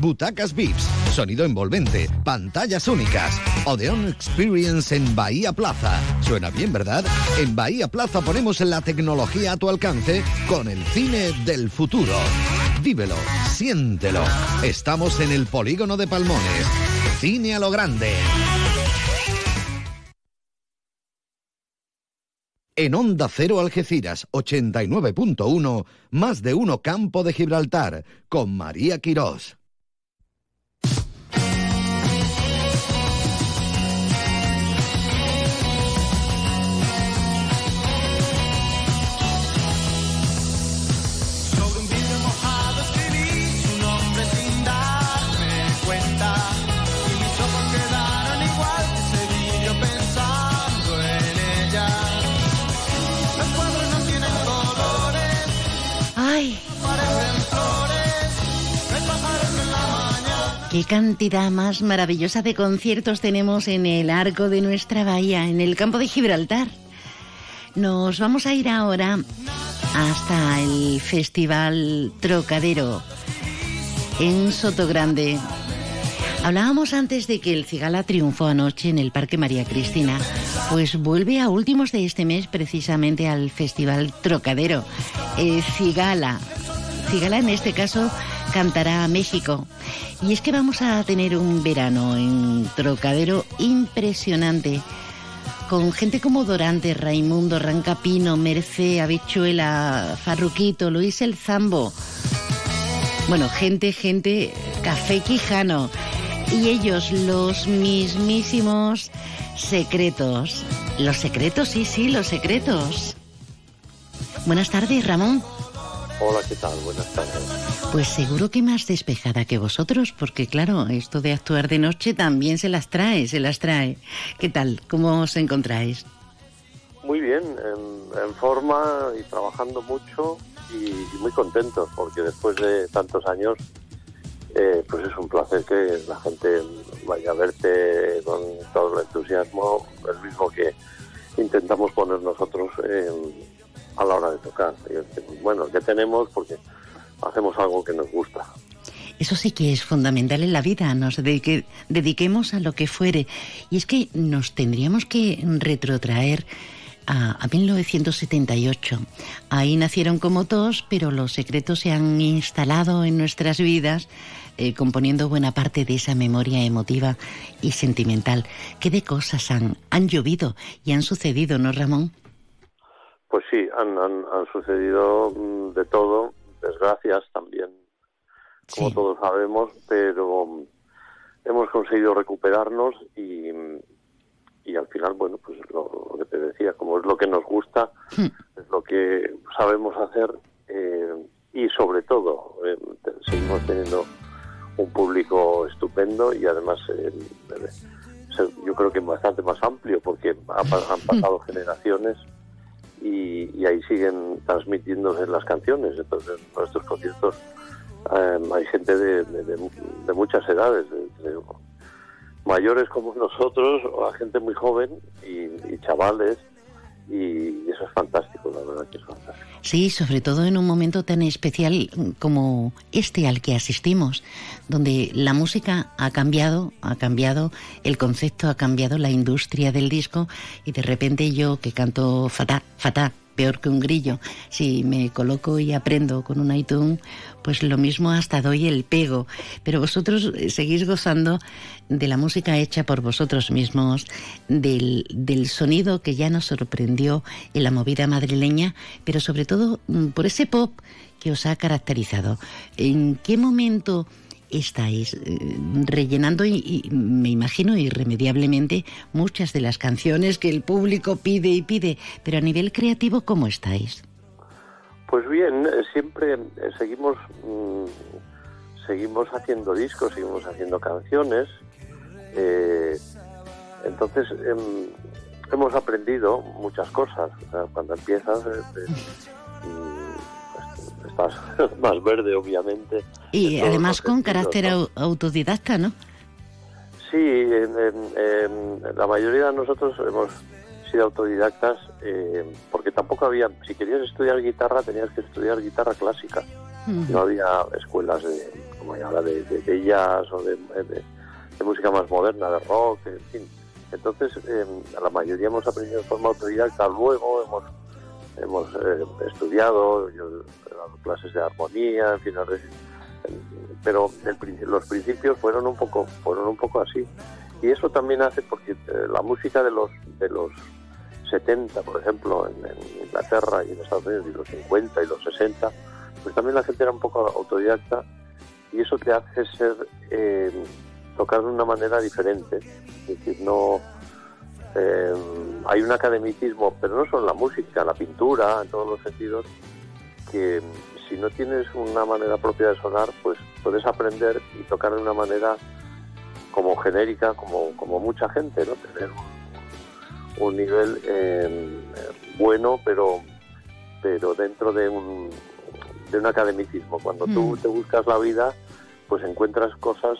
Butacas VIPs, sonido envolvente, pantallas únicas. Odeon Experience en Bahía Plaza. Suena bien, ¿verdad? En Bahía Plaza ponemos la tecnología a tu alcance con el cine del futuro. Vívelo, siéntelo. Estamos en el polígono de Palmones. Cine a lo grande. En Onda Cero Algeciras 89.1, más de uno Campo de Gibraltar, con María Quirós. Qué cantidad más maravillosa de conciertos tenemos en el arco de nuestra bahía, en el campo de Gibraltar. Nos vamos a ir ahora hasta el Festival Trocadero en Sotogrande. Hablábamos antes de que el Cigala triunfó anoche en el Parque María Cristina, pues vuelve a últimos de este mes precisamente al Festival Trocadero. Eh, Cigala. Cigala en este caso cantará a México. Y es que vamos a tener un verano en Trocadero impresionante con gente como Dorante, Raimundo, Rancapino, Mercé, Habichuela, Farruquito, Luis el Zambo. Bueno, gente, gente, Café Quijano. Y ellos, los mismísimos secretos. Los secretos, sí, sí, los secretos. Buenas tardes, Ramón. Hola, ¿qué tal? Buenas tardes. Pues seguro que más despejada que vosotros, porque claro, esto de actuar de noche también se las trae, se las trae. ¿Qué tal? ¿Cómo os encontráis? Muy bien, en, en forma y trabajando mucho y, y muy contentos porque después de tantos años, eh, pues es un placer que la gente vaya a verte con todo el entusiasmo, el mismo que intentamos poner nosotros eh, a la hora de tocar. Bueno, que tenemos porque hacemos algo que nos gusta. Eso sí que es fundamental en la vida, nos dedique- dediquemos a lo que fuere. Y es que nos tendríamos que retrotraer a, a 1978. Ahí nacieron como todos, pero los secretos se han instalado en nuestras vidas, eh, componiendo buena parte de esa memoria emotiva y sentimental. ¿Qué de cosas han, han llovido y han sucedido, no, Ramón? Pues sí, han, han, han sucedido mm, de todo, desgracias también, como todos sabemos, pero mm, hemos conseguido recuperarnos y, y al final, bueno, pues lo, lo que te decía, como es lo que nos gusta, es lo que sabemos hacer eh, y sobre todo eh, seguimos teniendo un público estupendo y además eh, yo creo que bastante más amplio porque ha pa- han pasado generaciones y, y ahí siguen transmitiéndose las canciones. Entonces, en nuestros conciertos eh, hay gente de, de- de- muchas edades, de- de mayores como nosotros, o gente muy joven y chavales, y eso es fantástico, la verdad que es fantástico. Sí, sobre todo en un momento tan especial como este al que asistimos, donde la música ha cambiado, ha cambiado, el concepto ha cambiado, la industria del disco, y de repente yo que canto fatá, fatá, peor que un grillo, si me coloco y aprendo con un iTunes, pues lo mismo hasta doy el pego. Pero vosotros eh, seguís gozando de la música hecha por vosotros mismos, del, del sonido que ya nos sorprendió en la movida madrileña, pero sobre todo mm, por ese pop que os ha caracterizado. ¿En qué momento estáis eh, rellenando y, me imagino irremediablemente muchas de las canciones que el público pide y pide, pero a nivel creativo cómo estáis? Pues bien, eh, siempre eh, seguimos mm, seguimos haciendo discos, seguimos haciendo canciones. eh, entonces em, hemos aprendido muchas cosas. O sea, cuando empiezas mm, estás más verde, obviamente. Y además los con carácter autodidacta, ¿no? Sí, en, en- en la mayoría de nosotros hemos sido autodidactas eh, porque tampoco había, si querías estudiar guitarra tenías que estudiar guitarra clásica. No había escuelas de, como hay ahora, de, de, de jazz o de música más moderna, de rock, en fin. Entonces, eh, la mayoría hemos aprendido de forma autodidacta. Luego hemos hemos eh, estudiado, yo he dado clases de armonía, en fin, pero el los principios fueron un poco fueron un poco así y eso también hace porque eh, la música de los de los 70, por ejemplo, en, en Inglaterra y en Estados Unidos, y los 50 y los 60, pues también la gente era un poco autodidacta y eso te hace ser eh, tocar de una manera diferente. Es decir, no eh, hay un academicismo, pero no solo en la música, en la pintura, en todos los sentidos, que si no tienes una manera propia de sonar, pues puedes aprender y tocar de una manera como genérica, como, como mucha gente, ¿no? Tener un, nivel eh, bueno, pero pero dentro de un, de un academicismo. Cuando tú Mm. te buscas la vida, pues encuentras cosas,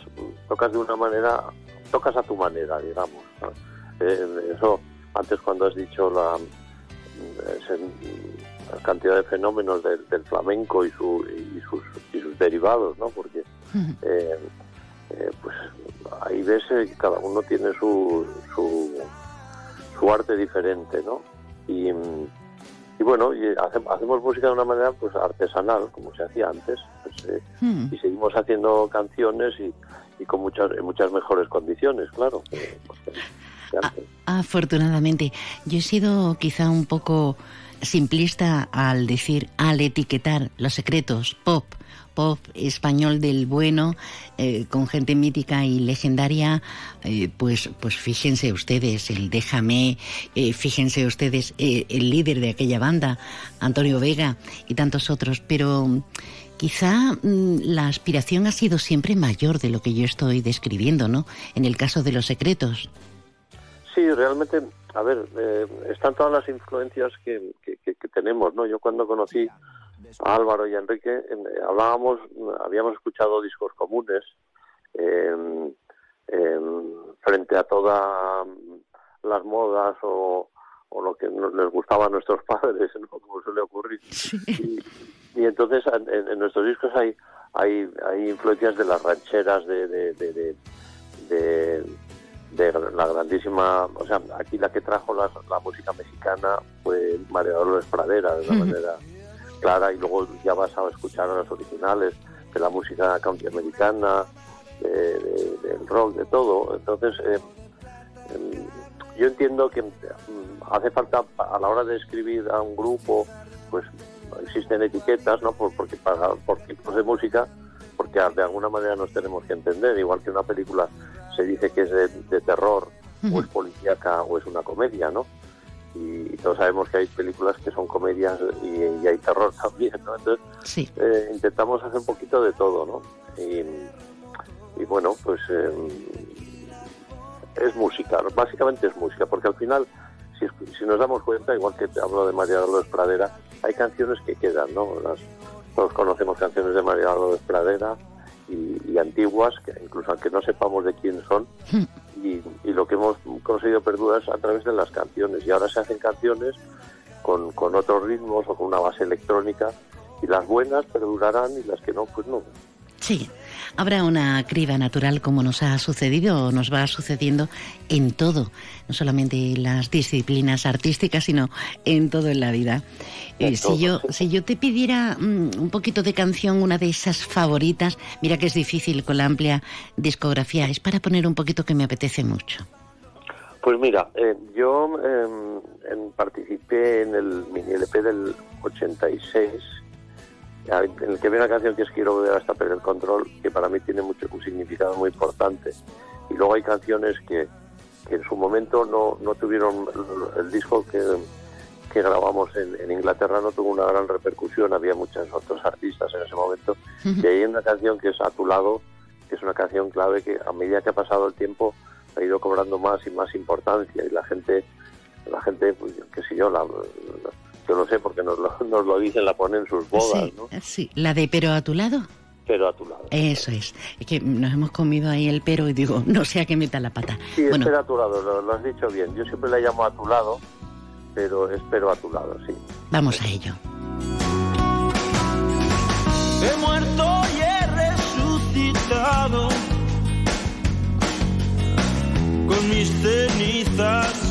tocas de una manera, tocas a tu manera, digamos. ¿no? Eh, eso, antes cuando has dicho la, la cantidad de fenómenos del, del flamenco y, su, y, sus, y sus derivados, ¿no? Porque eh, eh, pues ahí ves eh, que cada uno tiene su, su, su arte diferente, ¿no? Y, y bueno, y hace- hacemos música de una manera pues artesanal, como se hacía antes, pues, eh, Hmm. y seguimos haciendo canciones y, y con muchas en muchas mejores condiciones, claro. que- antes. Afortunadamente, yo he sido quizá un poco simplista al decir, al etiquetar los secretos pop, pop español del bueno, eh, con gente mítica y legendaria, eh, pues, pues fíjense ustedes, el Déjame, eh, fíjense ustedes, eh, el líder de aquella banda, Antonio Vega y tantos otros, pero quizá mm, la aspiración ha sido siempre mayor de lo que yo estoy describiendo, ¿no? En el caso de los secretos. Sí, realmente, a ver, eh, están todas las influencias que, que- que- que tenemos, ¿no? Yo cuando conocí a Álvaro y a Enrique, eh, hablábamos, habíamos escuchado discos comunes em, frente a todas las modas o, o lo que nos les gustaba a nuestros padres, ¿no? Como suele ocurrir. Y, y entonces en, en nuestros discos hay, hay, hay influencias de las rancheras, de, de, de, de- de- la grandísima, o sea, aquí la que trajo la, la música mexicana fue María Dolores Pradera, de una manera clara, y luego ya vas a escuchar a los originales de la música country americana, de- de- del rock, de todo. Entonces, eh, em, yo entiendo que mm, hace falta a la hora de escribir a un grupo, pues existen etiquetas, ¿no? Por, porque para, por tipos de música, porque de alguna manera nos tenemos que entender, igual que una película se dice que es de, de terror, o es policíaca, o es una comedia, ¿no? Y, todos sabemos que hay películas que son comedias y, y hay terror también, ¿no? Entonces, Sí. eh, intentamos hacer un poquito de todo, ¿no? Y, y bueno, pues eh, es música, básicamente es música, porque al final, si nos damos cuenta, igual que te hablo de María Dolores Pradera, hay canciones que quedan, ¿no? Las- todos conocemos canciones de María Dolores Pradera y, y antiguas, que incluso aunque no sepamos de quién son, y, y lo que hemos conseguido perdurar es a través de las canciones. Y ahora se hacen canciones con, con otros ritmos o con una base electrónica, y las buenas perdurarán y las que no, pues no. Sí, habrá una criba natural como nos ha sucedido o nos va sucediendo en todo, no solamente en las disciplinas artísticas, sino en todo en la vida. Eh, si, yo, si yo te pidiera mm, un poquito de canción, una de esas favoritas, mira que es difícil con la amplia discografía, es para poner un poquito que me apetece mucho. Pues mira, eh, yo eh, participé en el mini LP del 86, ya, en el que viene una canción que es Quiero volver hasta perder el control, que para mí tiene mucho un significado muy importante. Y luego hay canciones que, que en su momento no, no tuvieron el, el disco que, que grabamos en, en Inglaterra no tuvo una gran repercusión, había muchos otros artistas en ese momento. Y hay una canción que es A tu lado, que es una canción clave que a medida que ha pasado el tiempo ha ido cobrando más y más importancia y la gente, la gente, pues qué sé yo, la, la- yo lo sé porque nos lo, nos lo dicen, la ponen en sus bodas, sí, ¿no? sí, la de pero a tu lado. Pero a tu lado. Eso es. Es que nos hemos comido ahí el pero y digo, no sea que meta la pata. Sí, bueno, espera a tu lado, lo, lo has dicho bien. Yo siempre la llamo a tu lado, pero espero a tu lado, sí. vamos a ello. He muerto y he resucitado con mis cenizas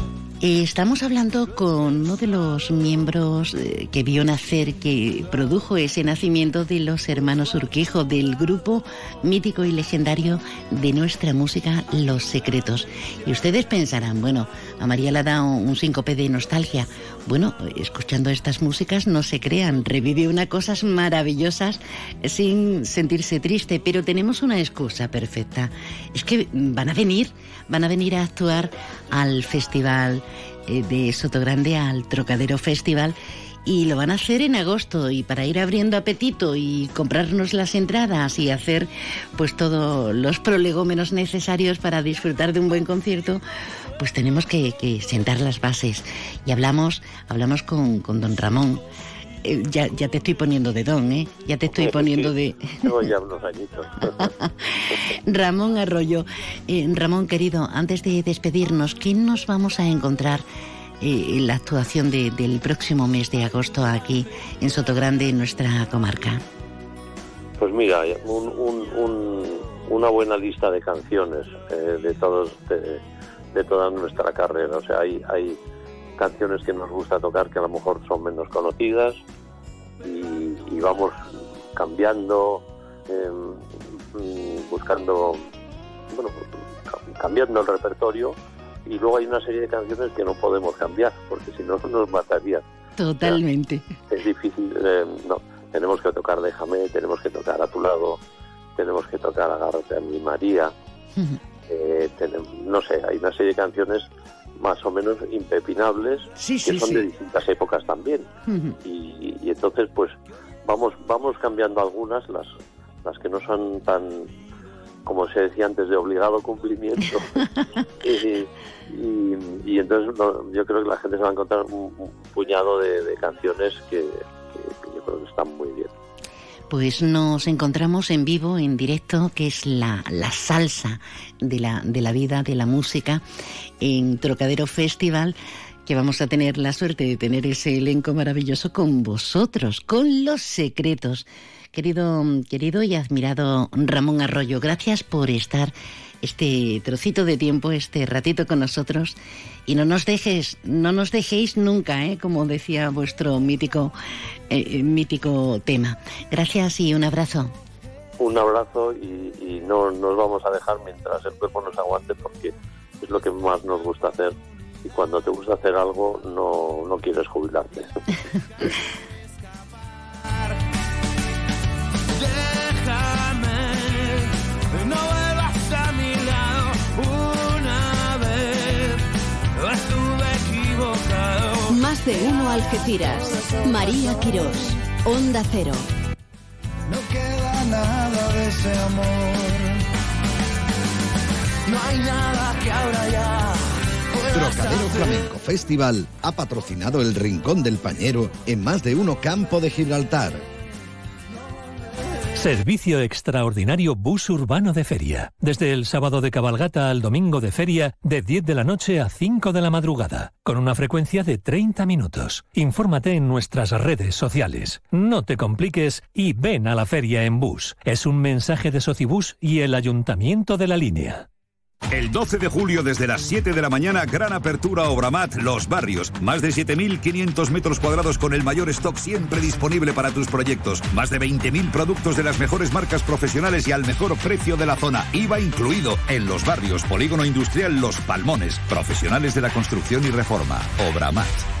Estamos hablando con uno de los miembros eh, que vio nacer, que produjo ese nacimiento de los hermanos Urquijo, del grupo mítico y legendario de nuestra música, Los Secretos. Y ustedes pensarán, bueno, a María le dado un síncope de nostalgia. Bueno, escuchando estas músicas no se crean, revive unas cosas maravillosas sin sentirse triste, pero tenemos una excusa perfecta. Es que van a venir, van a venir a actuar al festival eh, de Sotogrande, al Trocadero Festival, y lo van a hacer en agosto y para ir abriendo apetito y comprarnos las entradas y hacer pues todos los prolegómenos necesarios para disfrutar de un buen concierto, pues tenemos que, que sentar las bases. Y hablamos, hablamos con, con don Ramón. Eh, ya, ya te estoy poniendo de don, ¿eh? Ya te estoy poniendo de... Tengo ya unos añitos. Ramón Arroyo. Eh, Ramón, querido, antes de despedirnos, ¿qué nos vamos a encontrar eh, en la actuación de- del próximo mes de agosto aquí en Sotogrande, en nuestra comarca? Pues mira, un- un- un- una buena lista de canciones de todos de, de toda nuestra carrera. O sea, hay, hay canciones que nos gusta tocar que a lo mejor son menos conocidas y, y vamos cambiando, eh, mm, buscando, bueno, ca- cambiando el repertorio y luego hay una serie de canciones que no podemos cambiar porque si no nos matarían. Totalmente. Es difícil, eh, no, tenemos que tocar Déjame, tenemos que tocar A tu lado, tenemos que tocar Agárrate a mi María, eh, tenem- no sé, hay una serie de canciones más o menos impepinables Sí, que son sí. de distintas épocas también. Y, y entonces pues vamos vamos cambiando algunas las las que no son tan como se decía antes de obligado cumplimiento. Y, y- y entonces no, yo creo que la gente se va a encontrar un, un puñado de, de canciones que, que- que yo creo que están muy bien Pues nos encontramos en vivo, en directo, que es la, la salsa de la, de la vida, de la música, en Trocadero Festival, que vamos a tener la suerte de tener ese elenco maravilloso con vosotros, con los secretos. Querido, querido y admirado Ramón Arroyo, gracias por estar este trocito de tiempo, este ratito con nosotros. Y no nos dejes, no nos dejéis nunca, ¿eh? como decía vuestro mítico, eh, eh, mítico tema. Gracias y un abrazo. un abrazo y, y no nos vamos a dejar mientras el cuerpo nos aguante porque es lo que más nos gusta hacer y cuando te gusta hacer algo no, no quieres jubilarte. Más de uno Algeciras. María Quirós. Onda Cero. No queda nada de ese amor. No hay nada que ahora ya. Trocadero. Flamenco Festival ha patrocinado el Rincón del Pañero en más de uno campo de Gibraltar. Servicio extraordinario bus urbano de feria. Desde el sábado de cabalgata al domingo de feria, de 10 de la noche a 5 de la madrugada, con una frecuencia de 30 minutos. Infórmate en nuestras redes sociales. No te compliques y ven a la feria en bus. Es un mensaje de Socibus y el Ayuntamiento de la Línea. El 12 de julio desde las 7 de la mañana, gran apertura Obramat Los Barrios. Más de 7.500 metros cuadrados con el mayor stock siempre disponible para tus proyectos. Más de 20.000 productos de las mejores marcas profesionales y al mejor precio de la zona. IVA incluido en Los Barrios, Polígono Industrial Los Palmones. Profesionales de la construcción y reforma. Obramat.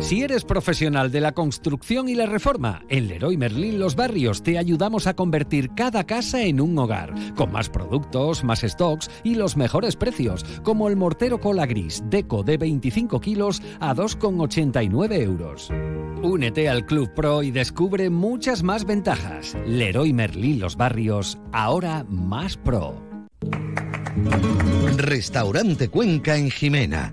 Si eres profesional de la construcción y la reforma, en Leroy Merlin Los Barrios te ayudamos a convertir cada casa en un hogar, con más productos, más stocks y los mejores precios, como el mortero cola gris Deco de 25 kilos a 2,89 euros. Únete al Club Pro y descubre muchas más ventajas. Leroy Merlin Los Barrios, ahora más pro. Restaurante Cuenca en Jimena.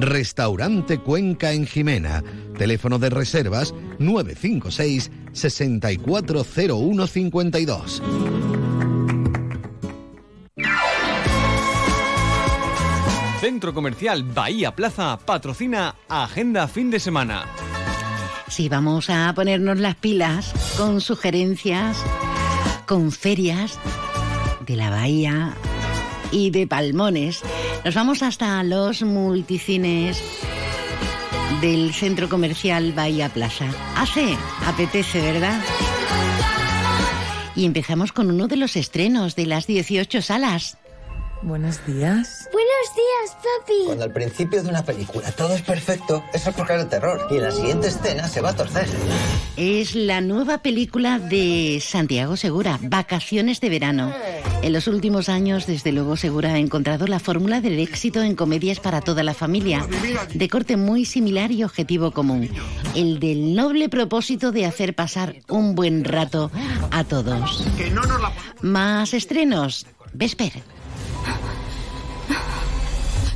Restaurante Cuenca en Jimena. Teléfono de reservas 956 640152. Centro Comercial Bahía Plaza patrocina Agenda Fin de Semana. Sí, vamos a ponernos las pilas con sugerencias, con ferias de la bahía y de Palmones. Nos vamos hasta los multicines del centro comercial Bahía Plaza. Hace, apetece, ¿verdad? Y empezamos con uno de los estrenos de las 18 salas. Buenos días. Buenos días, papi. Cuando al principio de una película todo es perfecto, eso es porque es el terror. Y en la siguiente escena se va a torcer. Es la nueva película de Santiago Segura, Vacaciones de Verano. En los últimos años, desde luego, Segura ha encontrado la fórmula del éxito en comedias para toda la familia, de corte muy similar y objetivo común, el del noble propósito de hacer pasar un buen rato a todos. Más estrenos. Vesper.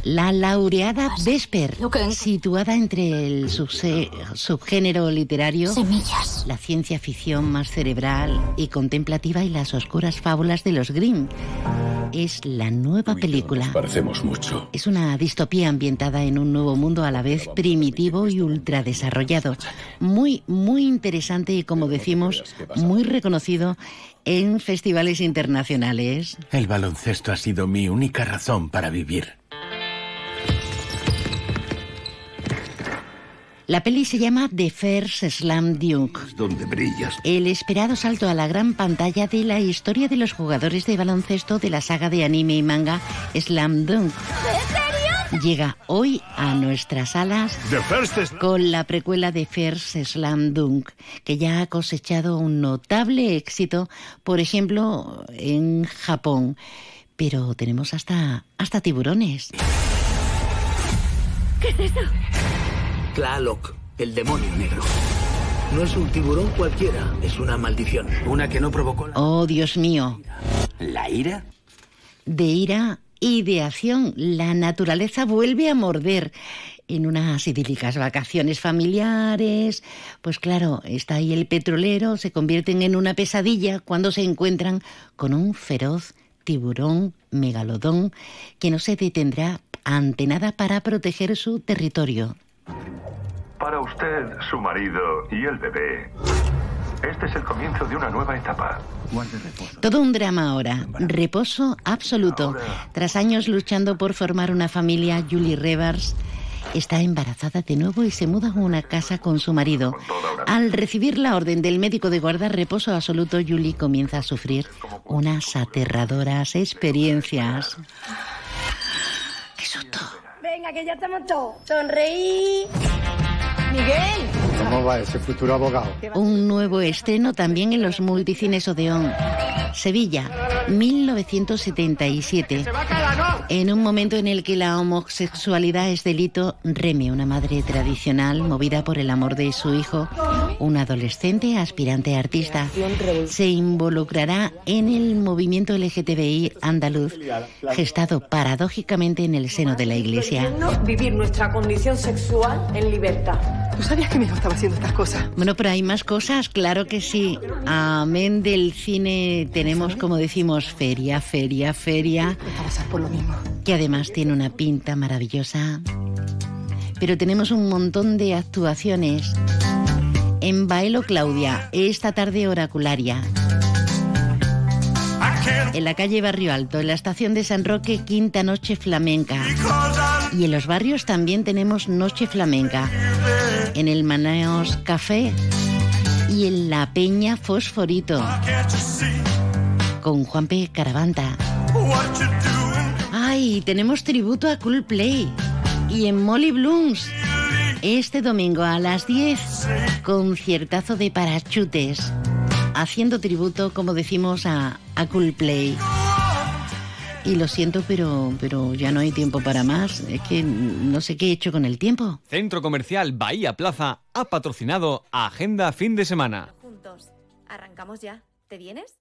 La laureada Vesper, situada entre el subgénero literario, la ciencia ficción más cerebral y contemplativa y las oscuras fábulas de los Grimm. Es la nueva película. Parecemos mucho. Es una distopía ambientada en un nuevo mundo a la vez primitivo y ultradesarrollado. Muy, muy interesante y, como decimos, muy reconocido en festivales internacionales. El baloncesto ha sido mi única razón para vivir. La peli se llama The First Slam Dunk. Donde brillas. El esperado salto a la gran pantalla de la historia de los jugadores de baloncesto de la saga de anime y manga Slam Dunk. Llega hoy a nuestras salas The First Slam- con la precuela de First Slam Dunk, que ya ha cosechado un notable éxito, por ejemplo, en Japón. Pero tenemos hasta, hasta tiburones. ¿Qué es eso? Tlaloc, el demonio negro. No es un tiburón cualquiera, es una maldición. Una que no provocó la... Oh, Dios mío. ¿La ira? de ira y de acción. La naturaleza vuelve a morder en unas idílicas vacaciones familiares. Pues claro, está ahí el petrolero, se convierten en una pesadilla cuando se encuentran con un feroz tiburón megalodón que no se detendrá ante nada para proteger su territorio. Para usted, su marido y el bebé, este es el comienzo de una nueva etapa. Todo un drama ahora, reposo absoluto. Tras años luchando por formar una familia, Julie Revers está embarazada de nuevo y se muda a una casa con su marido. Al recibir la orden del médico de guardar reposo absoluto, Julie comienza a sufrir unas aterradoras experiencias. Venga, que ya estamos todos. Sonreí. Miguel. ¿Cómo va ese futuro abogado? Un nuevo estreno también en los multicines Odeón. Sevilla, 1977. En un momento en el que la homosexualidad es delito, Remy, una madre tradicional movida por el amor de su hijo, un adolescente aspirante artista, se involucrará en el movimiento LGTBI andaluz, gestado paradójicamente en el seno de la Iglesia. Vivir nuestra condición sexual en libertad. ¿Tú sabías que mi hijo estaba haciendo estas cosas? Bueno, pero hay más cosas, claro que sí. Amén del cine tenemos, como decimos, feria, feria, feria. por lo mismo. Que además tiene una pinta maravillosa. Pero tenemos un montón de actuaciones. En Baelo Claudia, esta tarde oracularia. En la calle Barrio Alto, en la estación de San Roque, quinta noche flamenca. Y en los barrios también tenemos noche flamenca. En el Manaos Café y en la Peña Fosforito. Con Juan P. Caravanta. ¡Ay! Tenemos tributo a Cool Play. Y en Molly Blooms. Este domingo a las 10, conciertazo de parachutes, haciendo tributo, como decimos, a, a Coolplay. Y lo siento, pero, pero ya no hay tiempo para más. Es que no sé qué he hecho con el tiempo. Centro Comercial Bahía Plaza ha patrocinado Agenda Fin de Semana. Juntos. Arrancamos ya. ¿Te vienes?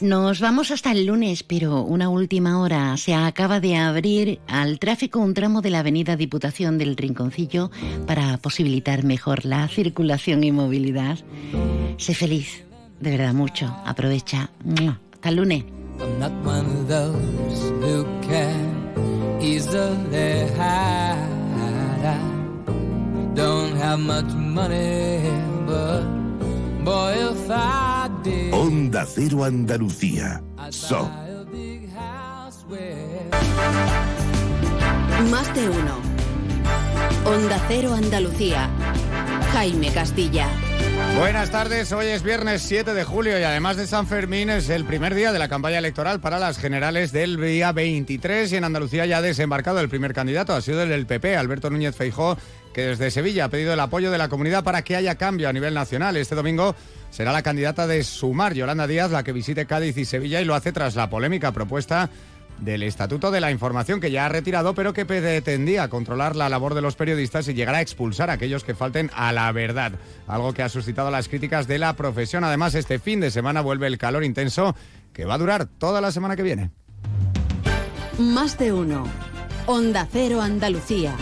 Nos vamos hasta el lunes, pero una última hora. Se acaba de abrir al tráfico un tramo de la avenida Diputación del Rinconcillo para posibilitar mejor la circulación y movilidad. Sé feliz, de verdad mucho. Aprovecha. Hasta el lunes. I'm not one Onda Cero Andalucía. So. Más de uno. Onda Cero Andalucía. Jaime Castilla. Buenas tardes, hoy es viernes 7 de julio y además de San Fermín es el primer día de la campaña electoral para las generales del día 23 y en Andalucía ya ha desembarcado el primer candidato, ha sido el PP, Alberto Núñez Feijó, que desde Sevilla ha pedido el apoyo de la comunidad para que haya cambio a nivel nacional. Este domingo será la candidata de Sumar, Yolanda Díaz, la que visite Cádiz y Sevilla y lo hace tras la polémica propuesta del Estatuto de la Información que ya ha retirado, pero que pretendía controlar la labor de los periodistas y llegar a expulsar a aquellos que falten a la verdad, algo que ha suscitado las críticas de la profesión. Además, este fin de semana vuelve el calor intenso que va a durar toda la semana que viene. Más de uno. Onda Cero Andalucía.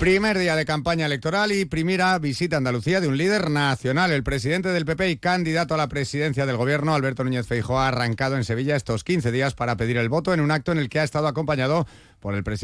Primer día de campaña electoral y primera visita a Andalucía de un líder nacional. El presidente del PP y candidato a la presidencia del gobierno, Alberto Núñez Feijóo, ha arrancado en Sevilla estos 15 días para pedir el voto en un acto en el que ha estado acompañado por el presidente